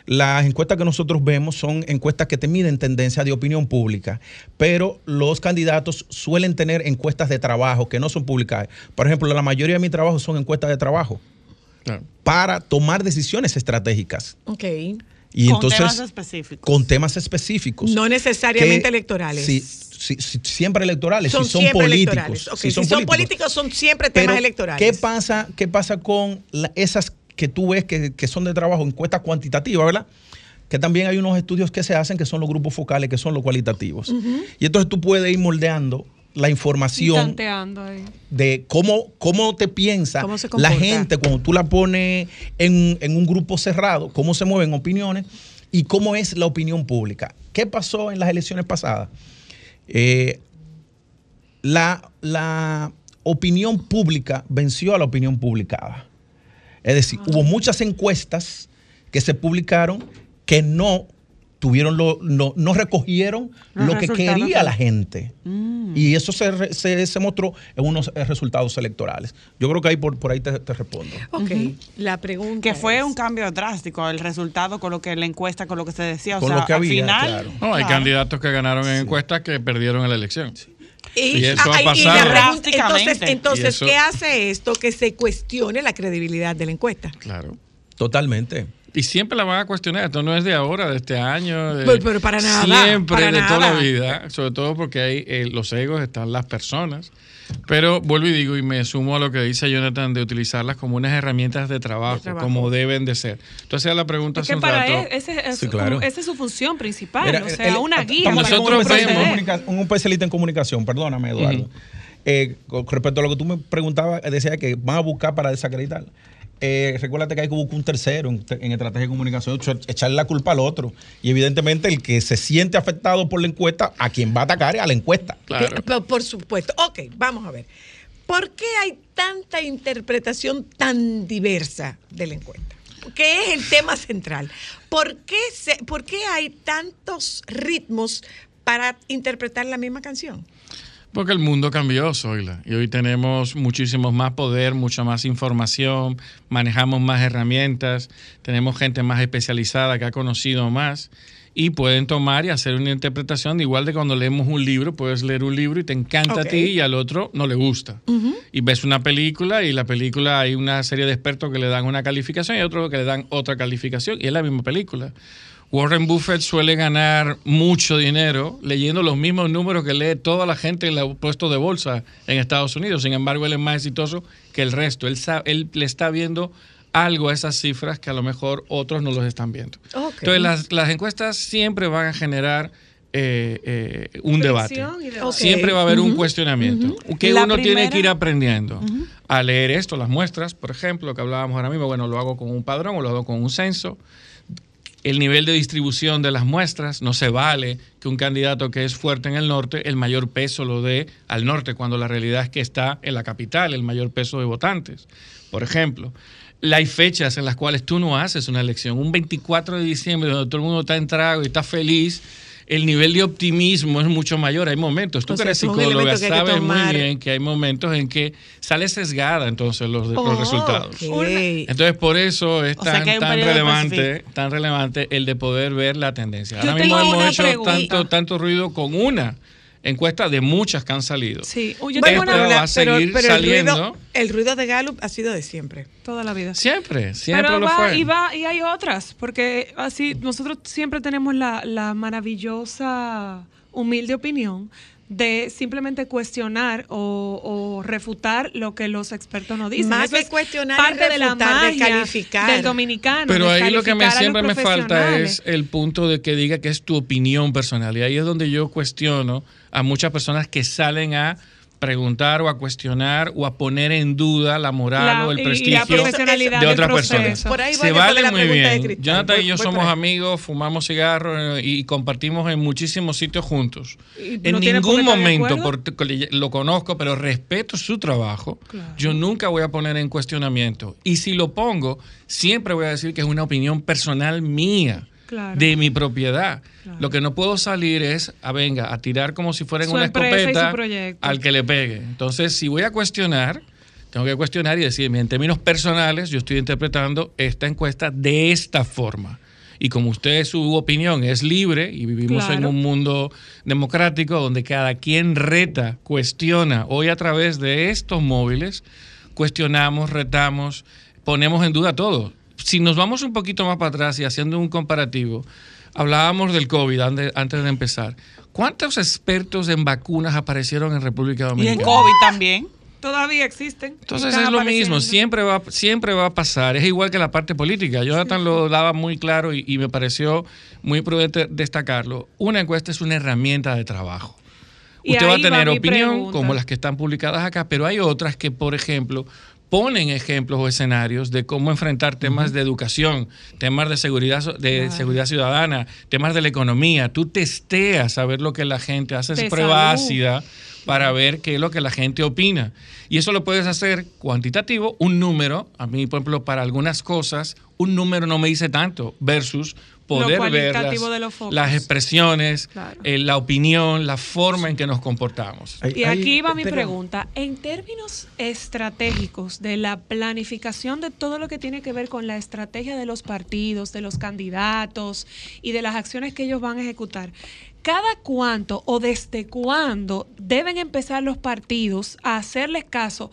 Las encuestas que nosotros vemos son encuestas que te miden tendencia de opinión pública, pero los candidatos suelen tener encuestas de trabajo que no son publicadas. Por ejemplo, la mayoría de mi trabajo son encuestas de trabajo Claro. para tomar decisiones estratégicas. Ok. Y Con entonces, temas específicos. con temas específicos. No necesariamente que- electorales. Sí, siempre electorales. Son si son siempre políticos. electorales. Si son, políticos, son siempre temas Pero, electorales. ¿Qué pasa, qué pasa con la- esas que tú ves que, que son de trabajo, encuestas cuantitativas, ¿verdad? Que también hay unos estudios que se hacen que son los grupos focales, que son los cualitativos. Y entonces tú puedes ir moldeando la información ahí. de cómo, cómo te piensa Cómo la gente cuando tú la pones en, en un grupo cerrado, cómo se mueven opiniones y cómo es la opinión pública. ¿Qué pasó en las elecciones pasadas? Eh, la, la opinión pública venció a la opinión publicada. Es decir, hubo muchas encuestas que se publicaron que no tuvieron lo, no, no recogieron Los lo que quería que- la gente. Mm. Y eso se, se, se mostró en unos eh, resultados electorales. Yo creo que ahí por, por ahí te, te respondo. Ok. La pregunta. Que fue es- un cambio drástico el resultado con lo que la encuesta, con lo que se decía. O Con sea, lo que al había, final. claro. No, hay claro. candidatos que ganaron en encuestas que perdieron en la elección. Y, Y eso ha pasado. entonces, entonces Y eso- ¿qué hace esto? Que se cuestione la credibilidad de la encuesta. Claro. Totalmente. Y siempre la van a cuestionar. Esto no es de ahora, de este año. de- Pero- pero para nada, Siempre, para de toda nada. la vida. Sobre todo porque hay eh, los egos, están las personas. Pero vuelvo y digo, y me sumo a lo que dice Jonathan, de utilizarlas como unas herramientas de trabajo, De trabajo. como deben de ser. Entonces, la pregunta Es hace que un para rato. él, ese, es, Sí, claro. esa es su función principal. Mira, o sea, el- una guía. para Nosotros vemos- un especialista en comunicación, perdóname, Eduardo. Ujú. Eh, con respecto a lo que tú me preguntabas, decía que van a buscar para desacreditar. Eh, recuérdate que hay que buscar un tercero en, en estrategia de comunicación, echa- echarle la culpa al otro. Y evidentemente el que se siente afectado por la encuesta, a quien va a atacar es a la encuesta. Claro. Que- por, por supuesto. Ok, vamos a ver. ¿Por qué hay tanta interpretación tan diversa de la encuesta? ¿Qué es el tema central? ¿Por qué, se- ¿Por qué hay tantos ritmos para interpretar la misma canción? Porque el mundo cambió, Zoila. Y hoy tenemos muchísimo más poder, mucha más información, manejamos más herramientas, tenemos gente más especializada que ha conocido más y pueden tomar y hacer una interpretación. Igual de cuando leemos un libro, puedes leer un libro y te encanta a ti y al otro no le gusta. Y ves una película y la película hay una serie de expertos que le dan una calificación y otros que le dan otra calificación y es la misma película. Warren Buffett suele ganar mucho dinero leyendo los mismos números que lee toda la gente en los puestos de bolsa en Estados Unidos. Sin embargo, él es más exitoso que el resto. Él, sa- él le está viendo algo a esas cifras que a lo mejor otros no los están viendo. Entonces, las, las encuestas siempre van a generar eh, eh, un debate. Siempre va a haber un cuestionamiento que La uno tiene que ir aprendiendo a leer esto, las muestras, por ejemplo, lo que hablábamos ahora mismo, bueno, lo hago con un padrón o lo hago con un censo. El nivel de distribución de las muestras, no se vale que un candidato que es fuerte en el norte, el mayor peso lo dé al norte, cuando la realidad es que está en la capital, el mayor peso de votantes. Por ejemplo, hay fechas en las cuales tú no haces una elección. Un 24 de diciembre, donde todo el mundo está en trago y está feliz, el nivel de optimismo es mucho mayor. Hay momentos, tú O que eres psicóloga, que que sabes muy bien que hay momentos en que sale sesgada entonces los, los Oh, resultados. ok. Entonces, por eso es O tan, tan relevante, tan relevante el de poder ver la tendencia. Yo Ahora mismo hemos hecho pregunta. tanto, tanto ruido con una encuesta de muchas que han salido. Sí, Uy, yo tengo pero una va a seguir el, saliendo. ruido, el ruido de Gallup ha sido de siempre. toda la vida. Siempre, siempre Pero lo va, fue. y va, y hay otras, porque así nosotros siempre tenemos la, la maravillosa, humilde opinión de simplemente cuestionar o, o refutar lo que los expertos nos dicen. Más Eso que es cuestionar y parte de la magia del dominicano. Pero ahí lo que me, siempre me falta es el punto de que diga que es tu opinión personal. Y ahí es donde yo cuestiono a muchas personas que salen a preguntar o a cuestionar o a poner en duda la moral La- o el prestigio de otras personas. Se vale muy bien. Jonathan y yo somos amigos, fumamos cigarros eh, y, y compartimos en muchísimos sitios juntos. En no ningún momento, porque lo conozco, pero respeto su trabajo, Claro. yo nunca voy a poner en cuestionamiento. Y si lo pongo, siempre voy a decir que es una opinión personal mía. Claro. de mi propiedad. Claro. Lo que no puedo salir es a venga a tirar como si fuera en una escopeta al que le pegue. Entonces, si voy a cuestionar, tengo que cuestionar y decir, en términos personales, yo estoy interpretando esta encuesta de esta forma. Y como usted su opinión es libre y vivimos en un mundo democrático donde cada quien reta, cuestiona, hoy a través de estos móviles, cuestionamos, retamos, ponemos en duda todo. Si nos vamos un poquito más para atrás y haciendo un comparativo, hablábamos del COVID antes de empezar. ¿Cuántos expertos en vacunas aparecieron en República Y Dominicana? en COVID también. Todavía existen. Entonces es lo mismo, siempre va, siempre va a pasar. Es igual que la parte política. Jonathan lo daba muy claro y, y me pareció muy prudente destacarlo. Una encuesta es una herramienta de trabajo. Y Usted va a va tener opinión, pregunta. como las que están publicadas acá, pero hay otras que, por ejemplo, ponen ejemplos o escenarios de cómo enfrentar temas de educación, temas de seguridad, de seguridad ciudadana, temas de la economía. Tú testeas a ver lo que la gente hace, De prueba salud. ácida para ver qué es lo que la gente opina. Y eso lo puedes hacer cuantitativo, un número. A mí, por ejemplo, para algunas cosas, un número no me dice tanto, versus poder ver las, de los focos. las expresiones, Claro. eh, la opinión, la forma en que nos comportamos. Hay- Y hay- aquí va mi pero- pregunta. En términos estratégicos de la planificación de todo lo que tiene que ver con la estrategia de los partidos, de los candidatos y de las acciones que ellos van a ejecutar, ¿cada cuánto o desde cuándo deben empezar los partidos a hacerles caso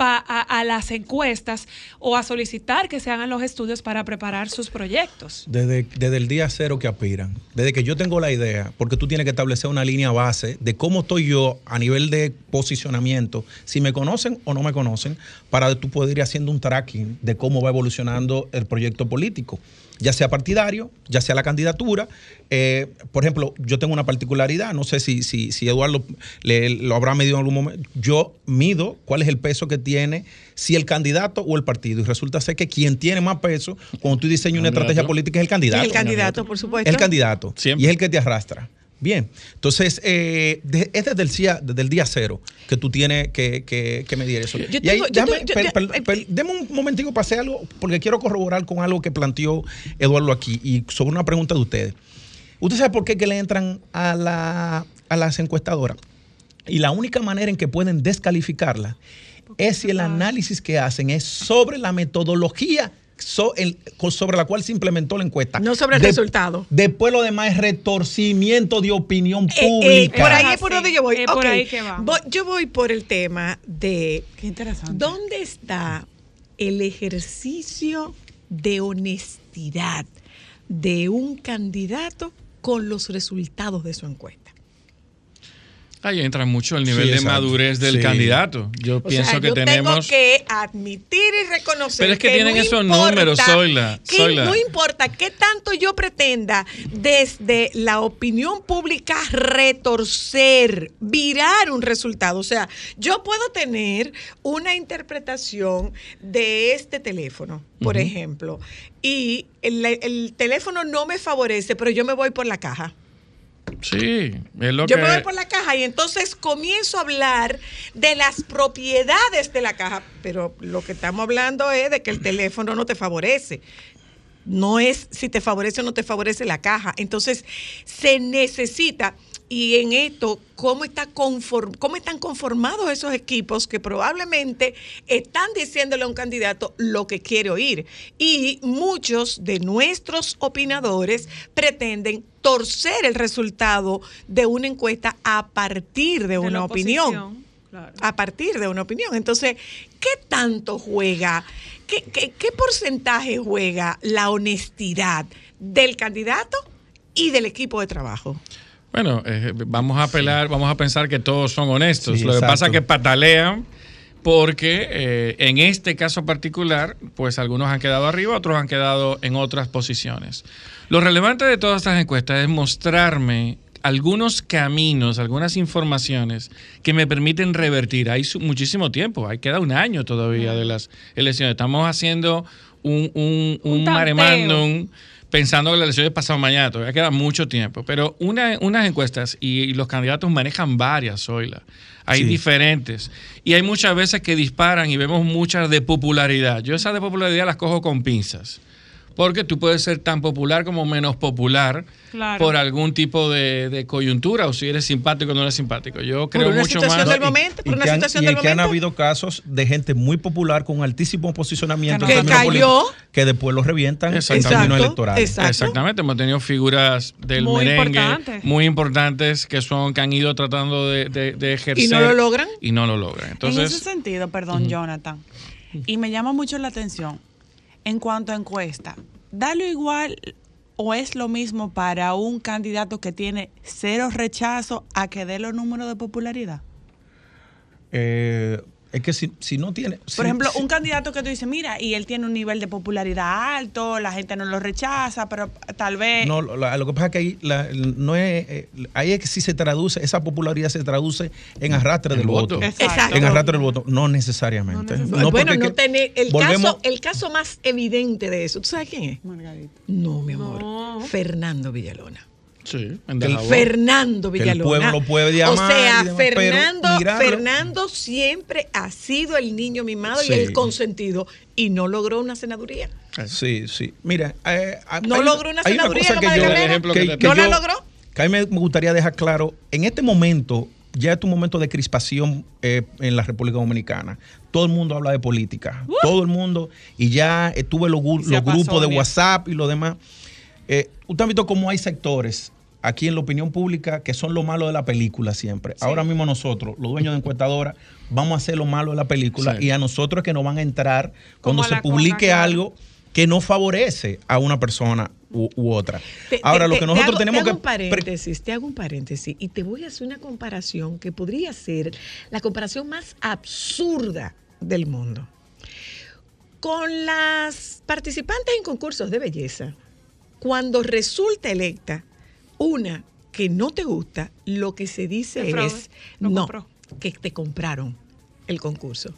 pa- a, a las encuestas o a solicitar que se hagan los estudios para preparar sus proyectos? Desde, desde el día cero que aspiran, desde que yo tengo la idea, porque tú tienes que establecer una línea base de cómo estoy yo a nivel de posicionamiento, si me conocen o no me conocen, para tú poder ir haciendo un tracking de cómo va evolucionando el proyecto político, ya sea partidario, ya sea la candidatura. Eh, por ejemplo, yo tengo una particularidad, no sé si, si, si Eduardo le- lo habrá medido en algún momento. Yo mido cuál es el peso que tiene si el candidato o el partido. Y resulta ser que quien tiene más peso cuando tú diseñas una estrategia política es el candidato. el candidato, por supuesto. El candidato. Siempre. Y es el que te arrastra. Bien, entonces eh, de- es desde el, día, desde el día cero que tú tienes que, que- que medir eso. Yo y ahí, tengo- yo déjame, tengo- yo- per- ya- per- per- deme un momentico para hacer algo, porque quiero corroborar con algo que planteó Eduardo aquí y sobre una pregunta de ustedes. ¿Usted sabe por qué que le entran a, la, a las encuestadoras? Y la única manera en que pueden descalificarla es si el análisis que hacen es sobre la metodología so- el- co- sobre la cual se implementó la encuesta. No sobre el resultado. Después lo demás es retorcimiento de opinión Eh, eh, pública. por ahí Ah, es por sí. donde yo voy. Es por ahí que va. Voy- yo voy por el tema de Qué interesante. dónde está el ejercicio de honestidad de un candidato con los resultados de su encuesta. Ahí entra mucho el nivel Sí, de exacto. madurez del Sí. candidato. Yo O pienso sea, que yo tenemos... tengo que admitir y reconocer. Pero es que tienen no esos importa- números, Zoila, que Zoila. No importa qué tanto yo pretenda desde la opinión pública retorcer, virar un resultado. O sea, yo puedo tener una interpretación de este teléfono, por ejemplo, y el, el teléfono no me favorece, pero yo me voy por la caja. Sí, es lo Yo que... me voy por la caja y entonces comienzo a hablar de las propiedades de la caja, pero lo que estamos hablando es de que el teléfono no te favorece. No es si te favorece o no te favorece la caja. Entonces, se necesita, y en esto, ¿cómo, está conform- cómo están conformados esos equipos que probablemente están diciéndole a un candidato lo que quiere oír? Y muchos de nuestros opinadores pretenden torcer el resultado de una encuesta a partir de, De una opinión claro. a partir de una opinión. Entonces, ¿qué tanto juega? ¿Qué, qué, qué porcentaje juega la honestidad del candidato y del equipo de trabajo? Bueno, eh, vamos a apelar, vamos a pensar que todos son honestos. Sí, Lo que pasa es que patalean porque eh, en este caso particular, pues algunos han quedado arriba, otros han quedado en otras posiciones. Lo relevante de todas estas encuestas es mostrarme algunos caminos, algunas informaciones que me permiten revertir. Hay muchísimo tiempo, hay queda un año todavía de las elecciones. Estamos haciendo un, un, un Un pensando que las elecciones pasado mañana, todavía queda mucho tiempo. Pero una, unas encuestas y, y los candidatos manejan varias, Zoila. Hay Sí. diferentes. Y hay muchas veces que disparan y vemos muchas de popularidad. Yo esas de popularidad las cojo con pinzas. Porque tú puedes ser tan popular como menos popular Claro. por algún tipo de, de coyuntura o si eres simpático o no eres simpático. Yo creo una mucho situación más. del momento, por una que han, situación y del que han momento. habido casos de gente muy popular con altísimo posicionamiento Que en cayó. que después lo revientan en Exacto. términos electorales. exacto. Exactamente, hemos tenido figuras del Muy merengue importantes. muy importantes que son que han ido tratando de, de- de ejercer ¿Y no lo logran? y no lo logran. en ese sentido, perdón, Jonathan, y me llama mucho la atención, en cuanto a encuesta, ¿dalo igual o es lo mismo para un candidato que tiene cero rechazo a que dé los números de popularidad? Eh, es que si, si no tiene. Por si- ejemplo, si- un candidato que tú dices, mira, y él tiene un nivel de popularidad alto, la gente no lo rechaza, pero tal vez... No, lo, que pasa es que ahí, la- no es, eh, ahí es que si se traduce, esa popularidad se traduce en arrastre del voto. voto. Exacto. En arrastre del voto. No necesariamente. No No, bueno, no tener el volvemos- caso, el caso más evidente de eso. ¿Tú sabes quién es? Margarita. No, mi amor. No. Fernando Villalona. Sí, en Que el. Fernando Que el Villalona. pueblo puede llamar O sea, pero Fernando, Fernando siempre ha sido el niño mimado Sí. y el consentido y no logró una senaduría. Sí, sí. Mira, eh, No hay- logró una hay una senaduría, cosa que yo, ejemplo que ¿No la logró? Que a mí me gustaría dejar claro, en este momento, ya es un momento de crispación eh, en la República Dominicana. Todo el mundo habla de política. Todo el mundo. Y ya estuve los, grupos de. WhatsApp y lo demás. Eh, Usted ha visto cómo hay sectores aquí en la opinión pública que son lo malo de la película siempre. Ahora mismo nosotros, los dueños de encuestadoras, vamos a hacer lo malo de la película Sí. y a nosotros es que nos van a entrar cuando se cosa, publique algo que no favorece a una persona u, u otra. Te- Ahora, te- lo te- que te nosotros hago- tenemos te hago que... un paréntesis, te hago un paréntesis y te voy a hacer una comparación que podría ser la comparación más absurda del mundo. Con las participantes en concursos de belleza, cuando resulta electa una que no te gusta, lo que se dice El es no, que te compraron el concurso.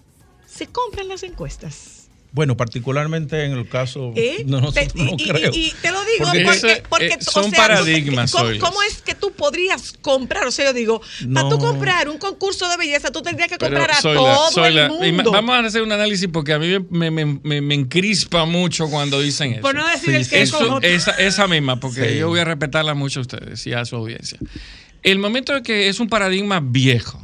Se compran las encuestas. Bueno, particularmente en el caso ¿Eh? nosotros, Te- no y, y- creo. y te lo digo Porque porque, ese- porque, eh, o son sea, paradigmas, ¿cómo, es que tú podrías comprar? O sea, yo digo, para tú No. comprar un concurso de belleza, tú tendrías que Pero, comprar a Zoila, todo el y mundo. Vamos a hacer un análisis porque a mí me, me- me- me encrispa mucho cuando dicen eso. Por no decir Sí, el que Eso- como esa, esa misma, porque Sí. yo voy a respetarla mucho a ustedes y a su audiencia. El momento de que es un paradigma viejo.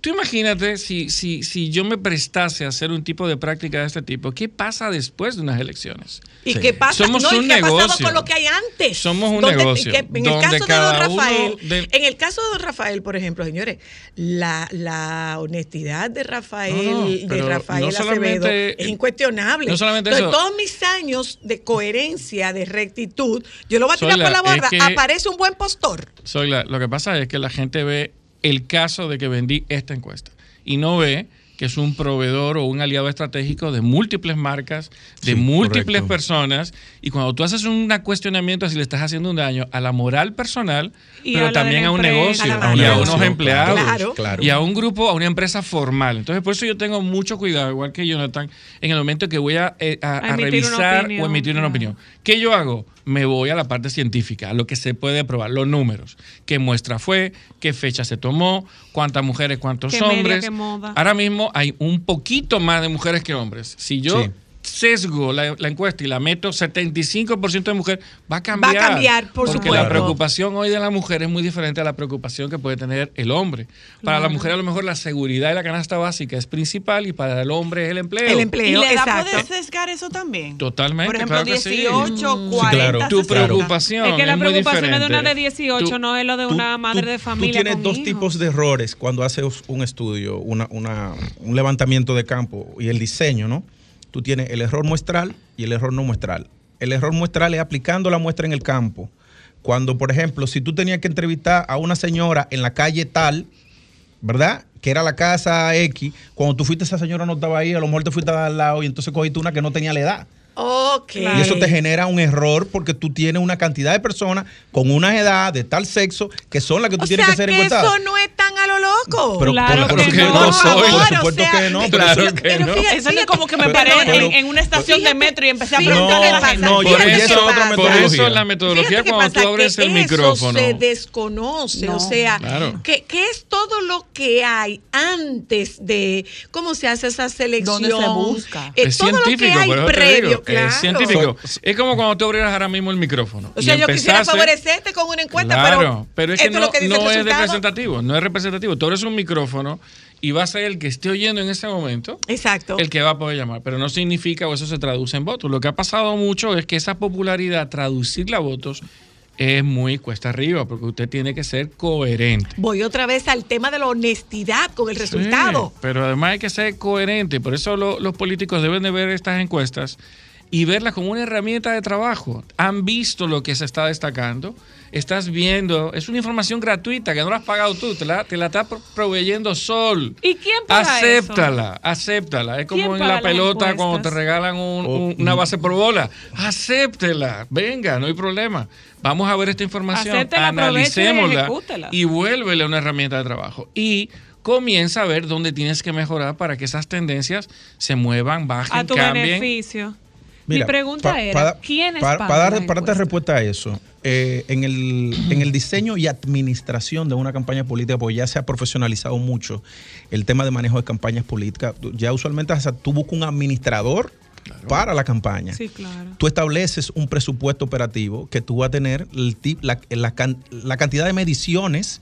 Tú imagínate si, si, si yo me prestase a hacer un tipo de práctica de este tipo, ¿qué pasa después de unas elecciones? ¿Y Sí. qué pasa? Somos no, ¿y un qué ha pasado negocio. con lo que hay antes? Somos un Donde- negocio, y que en el caso de don Rafael, de- en el caso de don Rafael, por ejemplo, señores, la, la honestidad de Rafael, No, no, de Rafael no Acevedo es incuestionable. no solamente Entonces, eso. todos mis años de coherencia, de rectitud, yo lo voy a tirar por la borda. es que- Aparece un buen postor. Soy la- lo que pasa es que la gente ve el caso de que vendí esta encuesta y no ve que es un proveedor o un aliado estratégico de múltiples marcas, de Sí, múltiples correcto. personas. Y cuando tú haces un cuestionamiento así le estás haciendo un daño a la moral personal, Y pero también a un empresa, negocio a y a unos empleados. Claro. claro. Y a un grupo, a una empresa formal. Entonces, por eso yo tengo mucho cuidado, igual que Jonathan, en el momento que voy a, eh, a- revisar o emitir una opinión. ¿Qué yo hago? Me voy a la parte científica, a lo que se puede probar, los números. ¿Qué muestra fue? ¿Qué fecha se tomó? ¿Cuántas mujeres? ¿Cuántos ¿Qué media, hombres? qué moda? Ahora mismo hay un poquito más de mujeres que hombres. Si yo Sí. Sesgo la, la encuesta y la meto 75% de mujer, va a cambiar. Va a cambiar, por Porque supuesto. la preocupación hoy de la mujer es muy diferente a la preocupación que puede tener el hombre. Para la mujer a lo mejor la seguridad y la canasta básica es principal y para el hombre es el empleo. El ¿Y empleo, la edad puede sesgar eso también? Totalmente, Por ejemplo, claro que sí. 18, Mm. 40, claro. Tu 60. preocupación Es que la muy preocupación es de una de 18, Tú- no es lo de Tú- una tú- madre de familia. Tú tienes con dos hijos. tipos de errores cuando haces un estudio, una, una- un levantamiento de campo y el diseño, ¿no? Tú tienes el error muestral y el error no muestral. El error muestral es aplicando la muestra en el campo. Cuando, por ejemplo, si tú tenías que entrevistar a una señora en la calle tal, ¿verdad? Que era la casa X, cuando tú fuiste esa señora no estaba ahí, a lo mejor te fuiste al lado y entonces cogiste una que no tenía la edad. Ok. Y eso te genera un error porque tú tienes una cantidad de personas con una edad de tal sexo que son las que tú O tienes sea que ser encuestadas. eso no es tan loco. Pero Claro por, que por no. supuesto, Por por o supuesto sea, que no. pero claro eso- que Pero no. fíjate, Eso no es como que me pero paré no, en, no. en una estación Fíjate, de metro y empecé a fíjate preguntar qué a la pasa. gente. no, otra pasa. Por metodología. eso la metodología cuando tú abres que el micrófono. Eso se desconoce, No. o sea, Claro. que, que es todo lo que hay antes de cómo se hace esa selección. ¿Dónde se busca? Eh, es todo lo que científico, hay por eso previo, digo, claro. es científico. Es como cuando tú abrieras ahora mismo el micrófono. O sea, yo quisiera favorecerte con una encuesta, Claro, pero, es que esto no, es lo que dice el no es representativo, no es representativo. Tú eres un micrófono y va a ser el que esté oyendo en ese momento Exacto. el que va a poder llamar, pero no significa o eso se traduce en votos. Lo que ha pasado mucho es que esa popularidad, traducirla a votos, es muy cuesta arriba, porque usted tiene que ser coherente. Voy otra vez al tema de la honestidad con el resultado. Pero además hay que ser coherente. Por eso lo- los políticos deben de ver estas encuestas y verlas como una herramienta de trabajo. Han visto lo que se está destacando. Estás viendo, es una información gratuita que no la has pagado tú, te la, te la está pro- proveyendo Sol. ¿Y quién paga Acéptala, acéptala. Es como ¿Quién en la pelota cuando te regalan un- Oh, un- una mm. base por bola. Acéptela, venga, no hay problema. Vamos a ver esta información, Acéptela, y analicémosla ejecútela. y vuélvele una herramienta de trabajo. Y comienza a ver dónde tienes que mejorar para que esas tendencias se muevan, bajen, A tu cambien. beneficio. Mira, Mi pregunta pa- era, para- ¿quiénes para, para dar, para darte encuestas? respuesta a eso, eh, en, el, en el diseño y administración de una campaña política, porque ya se ha profesionalizado mucho el tema de manejo de campañas políticas, ya usualmente hasta tú buscas un administrador para la campaña. Sí, claro. Tú estableces un presupuesto operativo que tú vas a tener el tip- la, la can- la cantidad de mediciones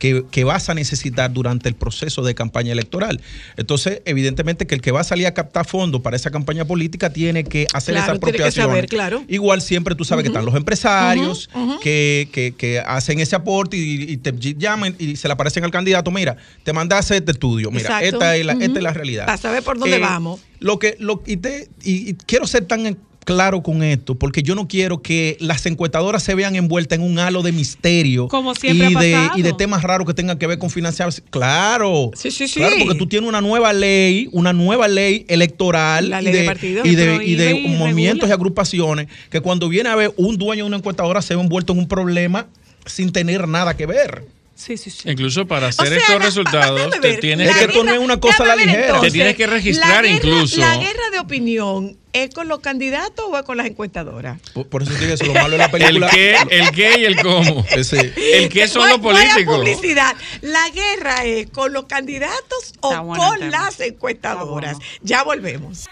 que, que vas a necesitar durante el proceso de campaña electoral. Entonces, evidentemente que el que va a salir a captar fondos para esa campaña política tiene que hacer Claro, esa apropiación. saber, claro. Igual siempre tú sabes que están los empresarios que, que- que hacen ese aporte y, y te llaman y se le aparecen al candidato, mira, te mandaste este estudio, mira, Exacto. esta es, la, esta es la realidad. Eh, Para saber por dónde vamos. Lo que, lo, y, te- y- y quiero ser tan claro con esto, porque yo no quiero que las encuestadoras se vean envueltas en un halo de misterio Como siempre y, ha de, pasado. y de temas raros que tengan que ver con financiación. Claro. Sí, sí, sí. Claro, porque tú tienes una nueva ley, una nueva ley electoral y de de, partidos. y de, Que y de prohíbe y movimientos y agrupaciones que cuando viene a ver un dueño de una encuestadora se ve envuelto en un problema sin tener nada que ver. Sí, sí, sí. Incluso para hacer sea, estos la- resultados, te tienes Es la que no es una cosa a la ligera. Te tienes que registrar la guerra- incluso. ¿La guerra de opinión es con los candidatos o es con las encuestadoras? Por, por eso te digo eso, lo malo de la El película. qué, el qué y el cómo. [laughs] Ese- El qué son los políticos. publicidad. La guerra es con los candidatos o bueno el con las encuestadoras. Bueno. Ya volvemos.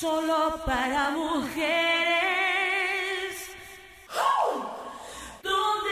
Solo para mujeres. ¿Dónde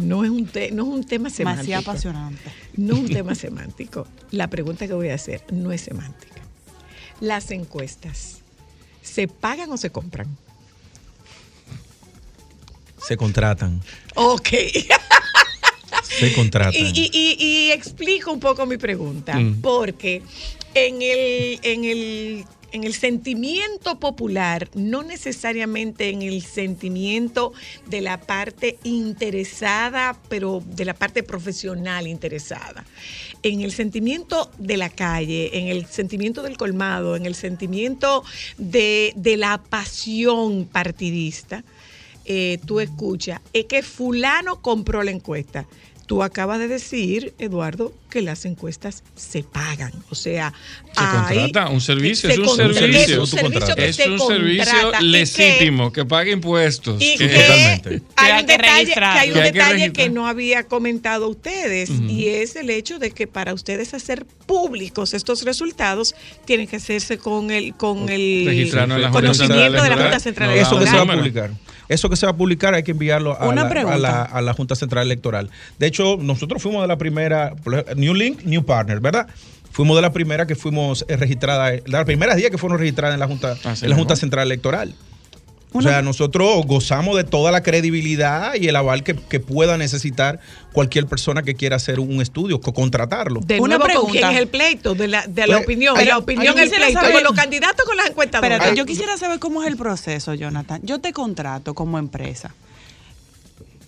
No es un, te- no es un tema semántico. Demasiado apasionante. No es un tema [laughs] semántico. La pregunta que voy a hacer no es semántica. Las encuestas, ¿se pagan o se compran? se contratan. Ok. [laughs] Se contratan. Y, y- y- y explico un poco mi pregunta, Mm. porque en el, en el en el sentimiento popular, no necesariamente en el sentimiento de la parte interesada, pero de la parte profesional interesada. En el sentimiento de la calle, en el sentimiento del colmado, en el sentimiento de, la pasión partidista, eh, tú escuchas, es que fulano compró la encuesta. Tú acabas de decir, Eduardo, que las encuestas se pagan. O sea, Se hay- contrata un servicio, se es un servicio. Es un servicio que Es se un servicio contrata y que- legítimo, que paga impuestos. y que- que Totalmente. hay un que detalle, que hay un Que hay que detalle que no había comentado ustedes y es el hecho de que para ustedes hacer públicos estos resultados tienen que hacerse con el con el conocimiento Central de la. Junta Central Eso que se va a publicar. Eso que se va a publicar hay que enviarlo a, la, a la- a la Junta Central Electoral. De hecho, nosotros fuimos de la primera, New Link, New Partner, ¿verdad? Fuimos de la primera que fuimos eh, registradas, de las primeras días que fueron registradas en la Junta, Así en la Junta. Central Electoral. O sea, nosotros gozamos de toda la credibilidad y el aval que, que pueda necesitar cualquier persona que quiera hacer un estudio, co- contratarlo. De Una nuevo, ¿con pregunta. quién es el pleito? De la, de la Pues, opinión. hay- la opinión yo el pleito. saber- Con los candidatos con las encuestadoras. Espérate, yo quisiera saber cómo es el proceso, Jonathan. Yo te contrato como empresa.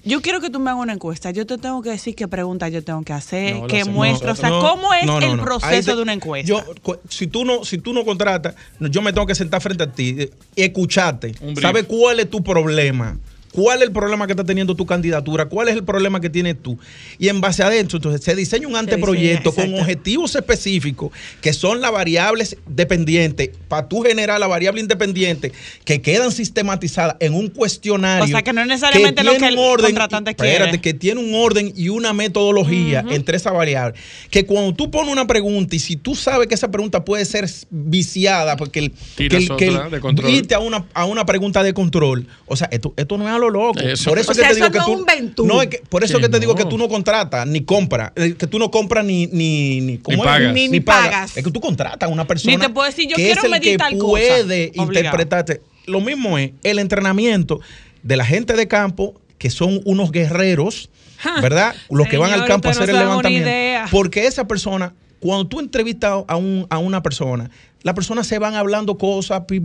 Yo quiero que tú me hagas una encuesta. Yo te tengo que decir qué preguntas yo tengo que hacer, No, qué muestro. O sea, No, ¿cómo es no, no, el proceso te- de una encuesta? Yo, si tú no, si tú no contratas, yo me tengo que sentar frente a ti, eh, escucharte, saber cuál es tu problema. ¿Cuál es el problema que está teniendo tu candidatura? ¿Cuál es el problema que tienes tú? Y en base a eso, entonces se diseña un anteproyecto diseña, con objetivos específicos que son las variables dependientes, para tú generar la variable independiente, que quedan sistematizadas en un cuestionario. O sea, que no es necesariamente lo tiene que el un orden, contratante espérate, quiere. que tiene un orden y una metodología entre esa variable. Que cuando tú pones una pregunta y si tú sabes que esa pregunta puede ser viciada, porque el, que el- que el- otra de control. irte a una, a una pregunta de control, o sea, esto, esto no es a lo loco. Eso. Por eso O que sea, te eso digo que no tú. es un. No, es que, por eso Que que te digo no. que tú no contratas ni compras, eh, que tú no compras ni ni ni, ¿cómo es? pagas. Ni- ni pagas. Es que tú contratas a una persona Ni te puedo decir, yo que quiero es el medir que tal cosa. puede Obligado. interpretarte. Lo mismo es el entrenamiento de la gente de campo que son unos guerreros, ¿verdad? Los que van al campo a hacer no el levantamiento. Porque esa persona, cuando tú entrevistas a, un- a una persona, la persona se van hablando cosas y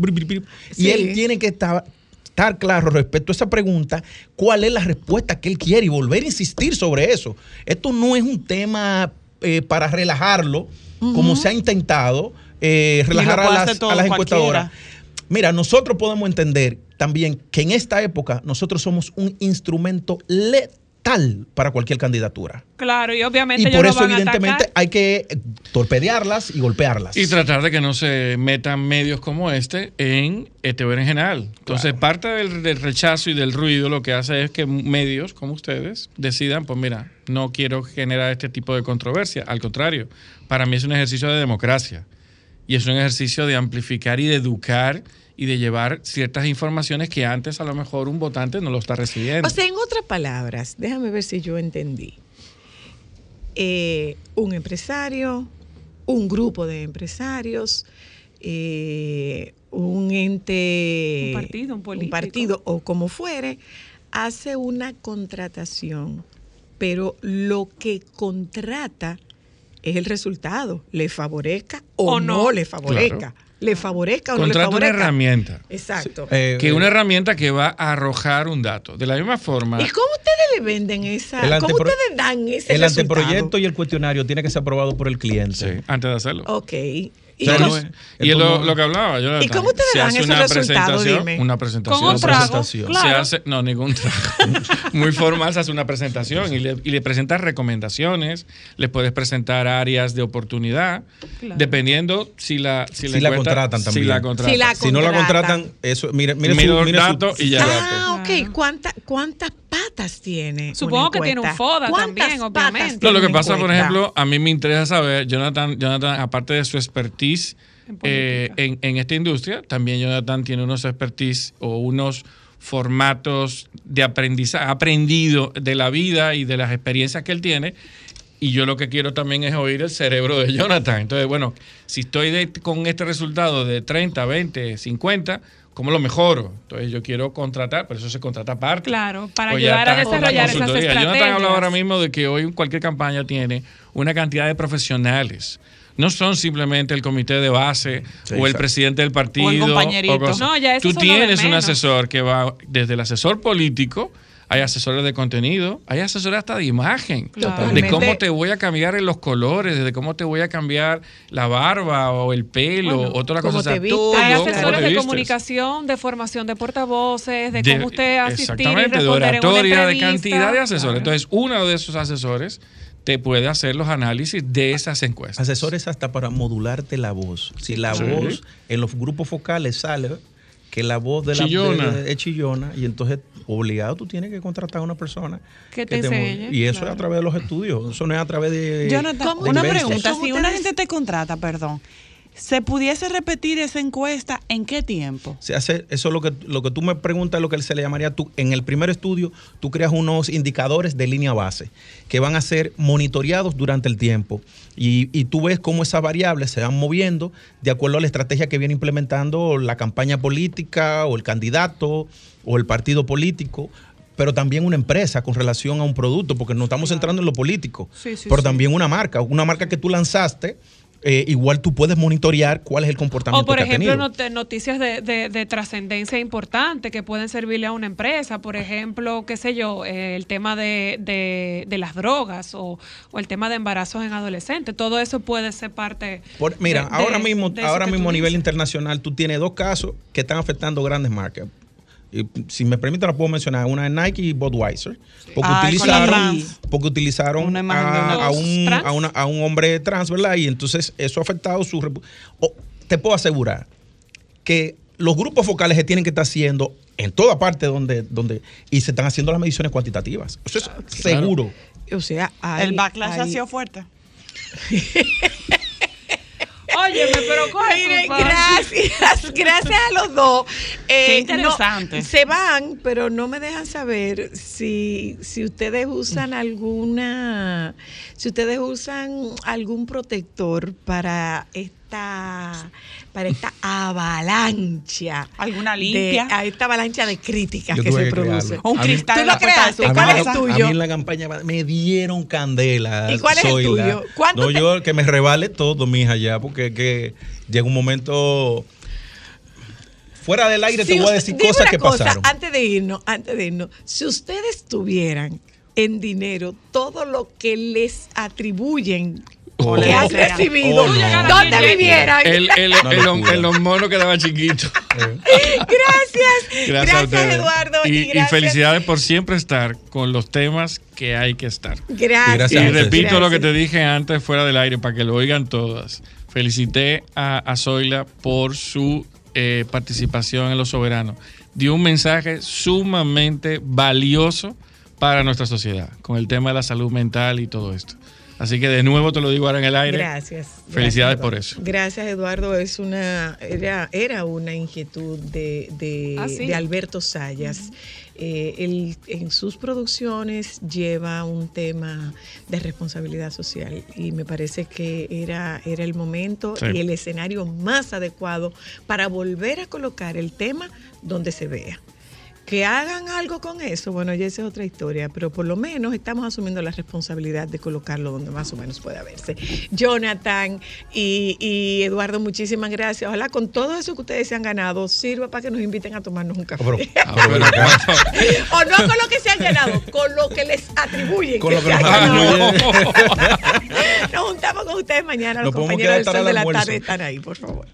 Sí. él tiene que estar, estar claro respecto a esa pregunta, cuál es la respuesta que él quiere y volver a insistir sobre eso. Esto no es un tema eh, para relajarlo, como se ha intentado eh, relajar a las, a las encuestadoras. Mira, nosotros podemos entender también que en esta época nosotros somos un instrumento letal para cualquier candidatura. Claro, y obviamente Y ellos por lo eso, van evidentemente, hay que eh, torpedearlas y golpearlas. Y tratar de que no se metan medios como este en este berenjenal. Entonces, parte del, del rechazo y del ruido lo que hace es que medios como ustedes decidan, pues mira, no quiero generar este tipo de controversia. Al contrario, para mí es un ejercicio de democracia. Y es un ejercicio de amplificar y de educar y de llevar ciertas informaciones que antes a lo mejor un votante no lo está recibiendo. O sea, en otras palabras, déjame ver si yo entendí. Eh, un empresario, un grupo de empresarios, eh, un ente, Un partido, un político. partido o como fuere, hace una contratación, pero lo que contrata es el resultado, le favorezca o, O no. no. le favorezca, Claro. Le favorezca o no le Contrata una favorezca. herramienta. Exacto. Eh, Que eh, una herramienta que va a arrojar un dato. De la misma forma. ¿Y cómo ustedes le venden esa? El ¿Cómo ustedes dan ese el resultado? anteproyecto y el cuestionario tiene que ser aprobado por el cliente. Sí, antes de hacerlo. Ok. ¿Y, O sea, cómo- no es- Y es lo, lo que hablaba yo. ¿Y cómo ustedes dan ese resultado? Dime. Una presentación. Con un Una trago, presentación. Se claro. hace, no, ningún trago. [laughs] Muy formal se hace una presentación y le, y le presentas recomendaciones, le puedes presentar áreas de oportunidad, Claro. dependiendo si la, si Si la contratan Si también. la contratan. Si la Si no la contratan. contratan, eso, mire, mire su, mire su- datos y ya. Ah, Claro. ok. ¿Cuánta- ¿Cuántas patas tiene? Supongo una que tiene un? FODA ¿Cuántas también, patas obviamente. No, lo que una pasa, por ejemplo, a mí me interesa saber, Jonathan, Jonathan aparte de su expertise En eh, en, en esta industria, también Jonathan tiene unos expertise o unos formatos de aprendizaje, aprendido de la vida y de las experiencias que él tiene. Y yo lo que quiero también es oír el cerebro de Jonathan. Entonces, bueno, si estoy de- con este resultado de 30, 20, 50, ¿cómo lo mejoro? Entonces, yo quiero contratar, por eso se contrata aparte. Claro, para Pues ya ayudar a desarrollar esas estrategias. Jonathan hablaba ahora mismo de que hoy cualquier campaña tiene una cantidad de profesionales. No son simplemente el comité de base Sí, o el exacto. presidente del partido. O el compañerito. No, ya Tú tienes un asesor que va desde el asesor político, hay asesores de contenido, hay asesores hasta de imagen. Claro. De cómo te voy a cambiar en los colores, de cómo te voy a cambiar la barba o el pelo, Bueno, o todas las cosas. Hay asesores de comunicación, de formación de portavoces, de, De- cómo usted asistir y exactamente, de responder en una oratoria, de cantidad de asesores. Claro. Entonces, uno de esos asesores te puede hacer los análisis de esas encuestas. Asesores hasta para modularte la voz. Si la Sí. voz en los grupos focales sale que la voz de la Chillona. de- de- es chillona y entonces obligado tú tienes que contratar a una persona Que te enseñe, y eso claro. es a través de los estudios eso no es a través de Jonathan, ¿Cómo una pregunta. Si una gente te contrata, perdón, ¿se pudiese repetir esa encuesta en qué tiempo? se hace eso es lo que lo que tú me preguntas lo que se le llamaría tú en el primer estudio tú creas unos indicadores de línea base que van a ser monitoreados durante el tiempo y, y tú ves cómo esas variables se van moviendo de acuerdo a la estrategia que viene implementando la campaña política o el candidato o el partido político pero también una empresa con relación a un producto, porque no estamos entrando en lo político, Sí, sí, pero sí. también una marca, una marca que tú lanzaste, eh, igual tú puedes monitorear cuál es el comportamiento O, por que ejemplo, not- noticias de, de- de trascendencia importante que pueden servirle a una empresa. Por ejemplo, qué sé yo, eh, el tema de, las drogas o, o el tema de embarazos en adolescentes. Todo eso puede ser parte. Por- mira, ahora mismo, ahora mismo a nivel internacional tú tienes dos casos que están afectando grandes marcas. Y, si me permite, la puedo mencionar. Una es Nike y Budweiser. Porque Ah, utilizaron, trans. porque utilizaron Una de a, un, a, una- a un hombre trans, ¿verdad? Y entonces eso ha afectado su... repu- O, te puedo asegurar que los grupos focales se tienen que estar haciendo en toda parte donde, donde y se están haciendo las mediciones cuantitativas. Eso es seguro. O sea, hay- el backlash ha sido fuerte. [laughs] Óyeme, pero [laughs] coge Miren, gracias, [laughs] gracias a los dos. Eh, Qué interesante. no, se van, pero no me dejan saber si, si ustedes usan alguna, si ustedes usan algún protector para esta, para esta avalancha. ¿Alguna de- limpia? a esta avalancha de críticas Yo que se produce. Un A mí- cristal ¿Tú lo de creaste? A ¿Cuál en es la- el a tuyo? mí en la campaña me dieron candela. ¿Y cuál es el tuyo? ¿Cuánto No, te- yo que me revale todo, mija, ya, porque que llega un momento. Fuera del aire Si te voy a decir cosas una que cosa, pasaron. Antes de irnos, antes de irnos, si ustedes tuvieran en dinero todo lo que les atribuyen Oh. que han sea. recibido, Oh, no. ¿dónde vivieran? El, el, el, locura. el mono quedaba chiquito. [laughs] Gracias, gracias, a ustedes. Eduardo. Y, Y, y gracias, felicidades por siempre estar con los temas que hay que estar. Gracias. Y gracias repito lo que te Gracias. dije antes fuera del aire para que lo oigan todas. Felicité a, a Zoila por su eh, participación en Los Soberanos. Dio un mensaje sumamente valioso para nuestra sociedad con el tema de la salud mental y todo esto. Así que de nuevo te lo digo ahora en el aire. Gracias. Felicidades Gracias, por Eduardo. eso. Gracias, Eduardo. Es una, era, era una inquietud de, de, Ah, sí. de Alberto Sayas. Eh, él en sus producciones lleva un tema de responsabilidad social y me parece que era, era el momento Sí. y el escenario más adecuado para volver a colocar el tema donde se vea. Que hagan algo con eso, bueno, ya esa es otra historia, pero por lo menos estamos asumiendo la responsabilidad de colocarlo donde más o menos pueda verse. Jonathan y, y Eduardo, muchísimas gracias. Ojalá con todo eso que ustedes se han ganado sirva para que nos inviten a tomarnos un café. pero- Ah, pero acá- [laughs] o no con lo que se han ganado, con lo que les atribuyen. Con lo que nos ganado. atribuyen. [laughs] Nos juntamos con ustedes mañana. Los compañeros del sol de la almuerzo. tarde están ahí, por favor.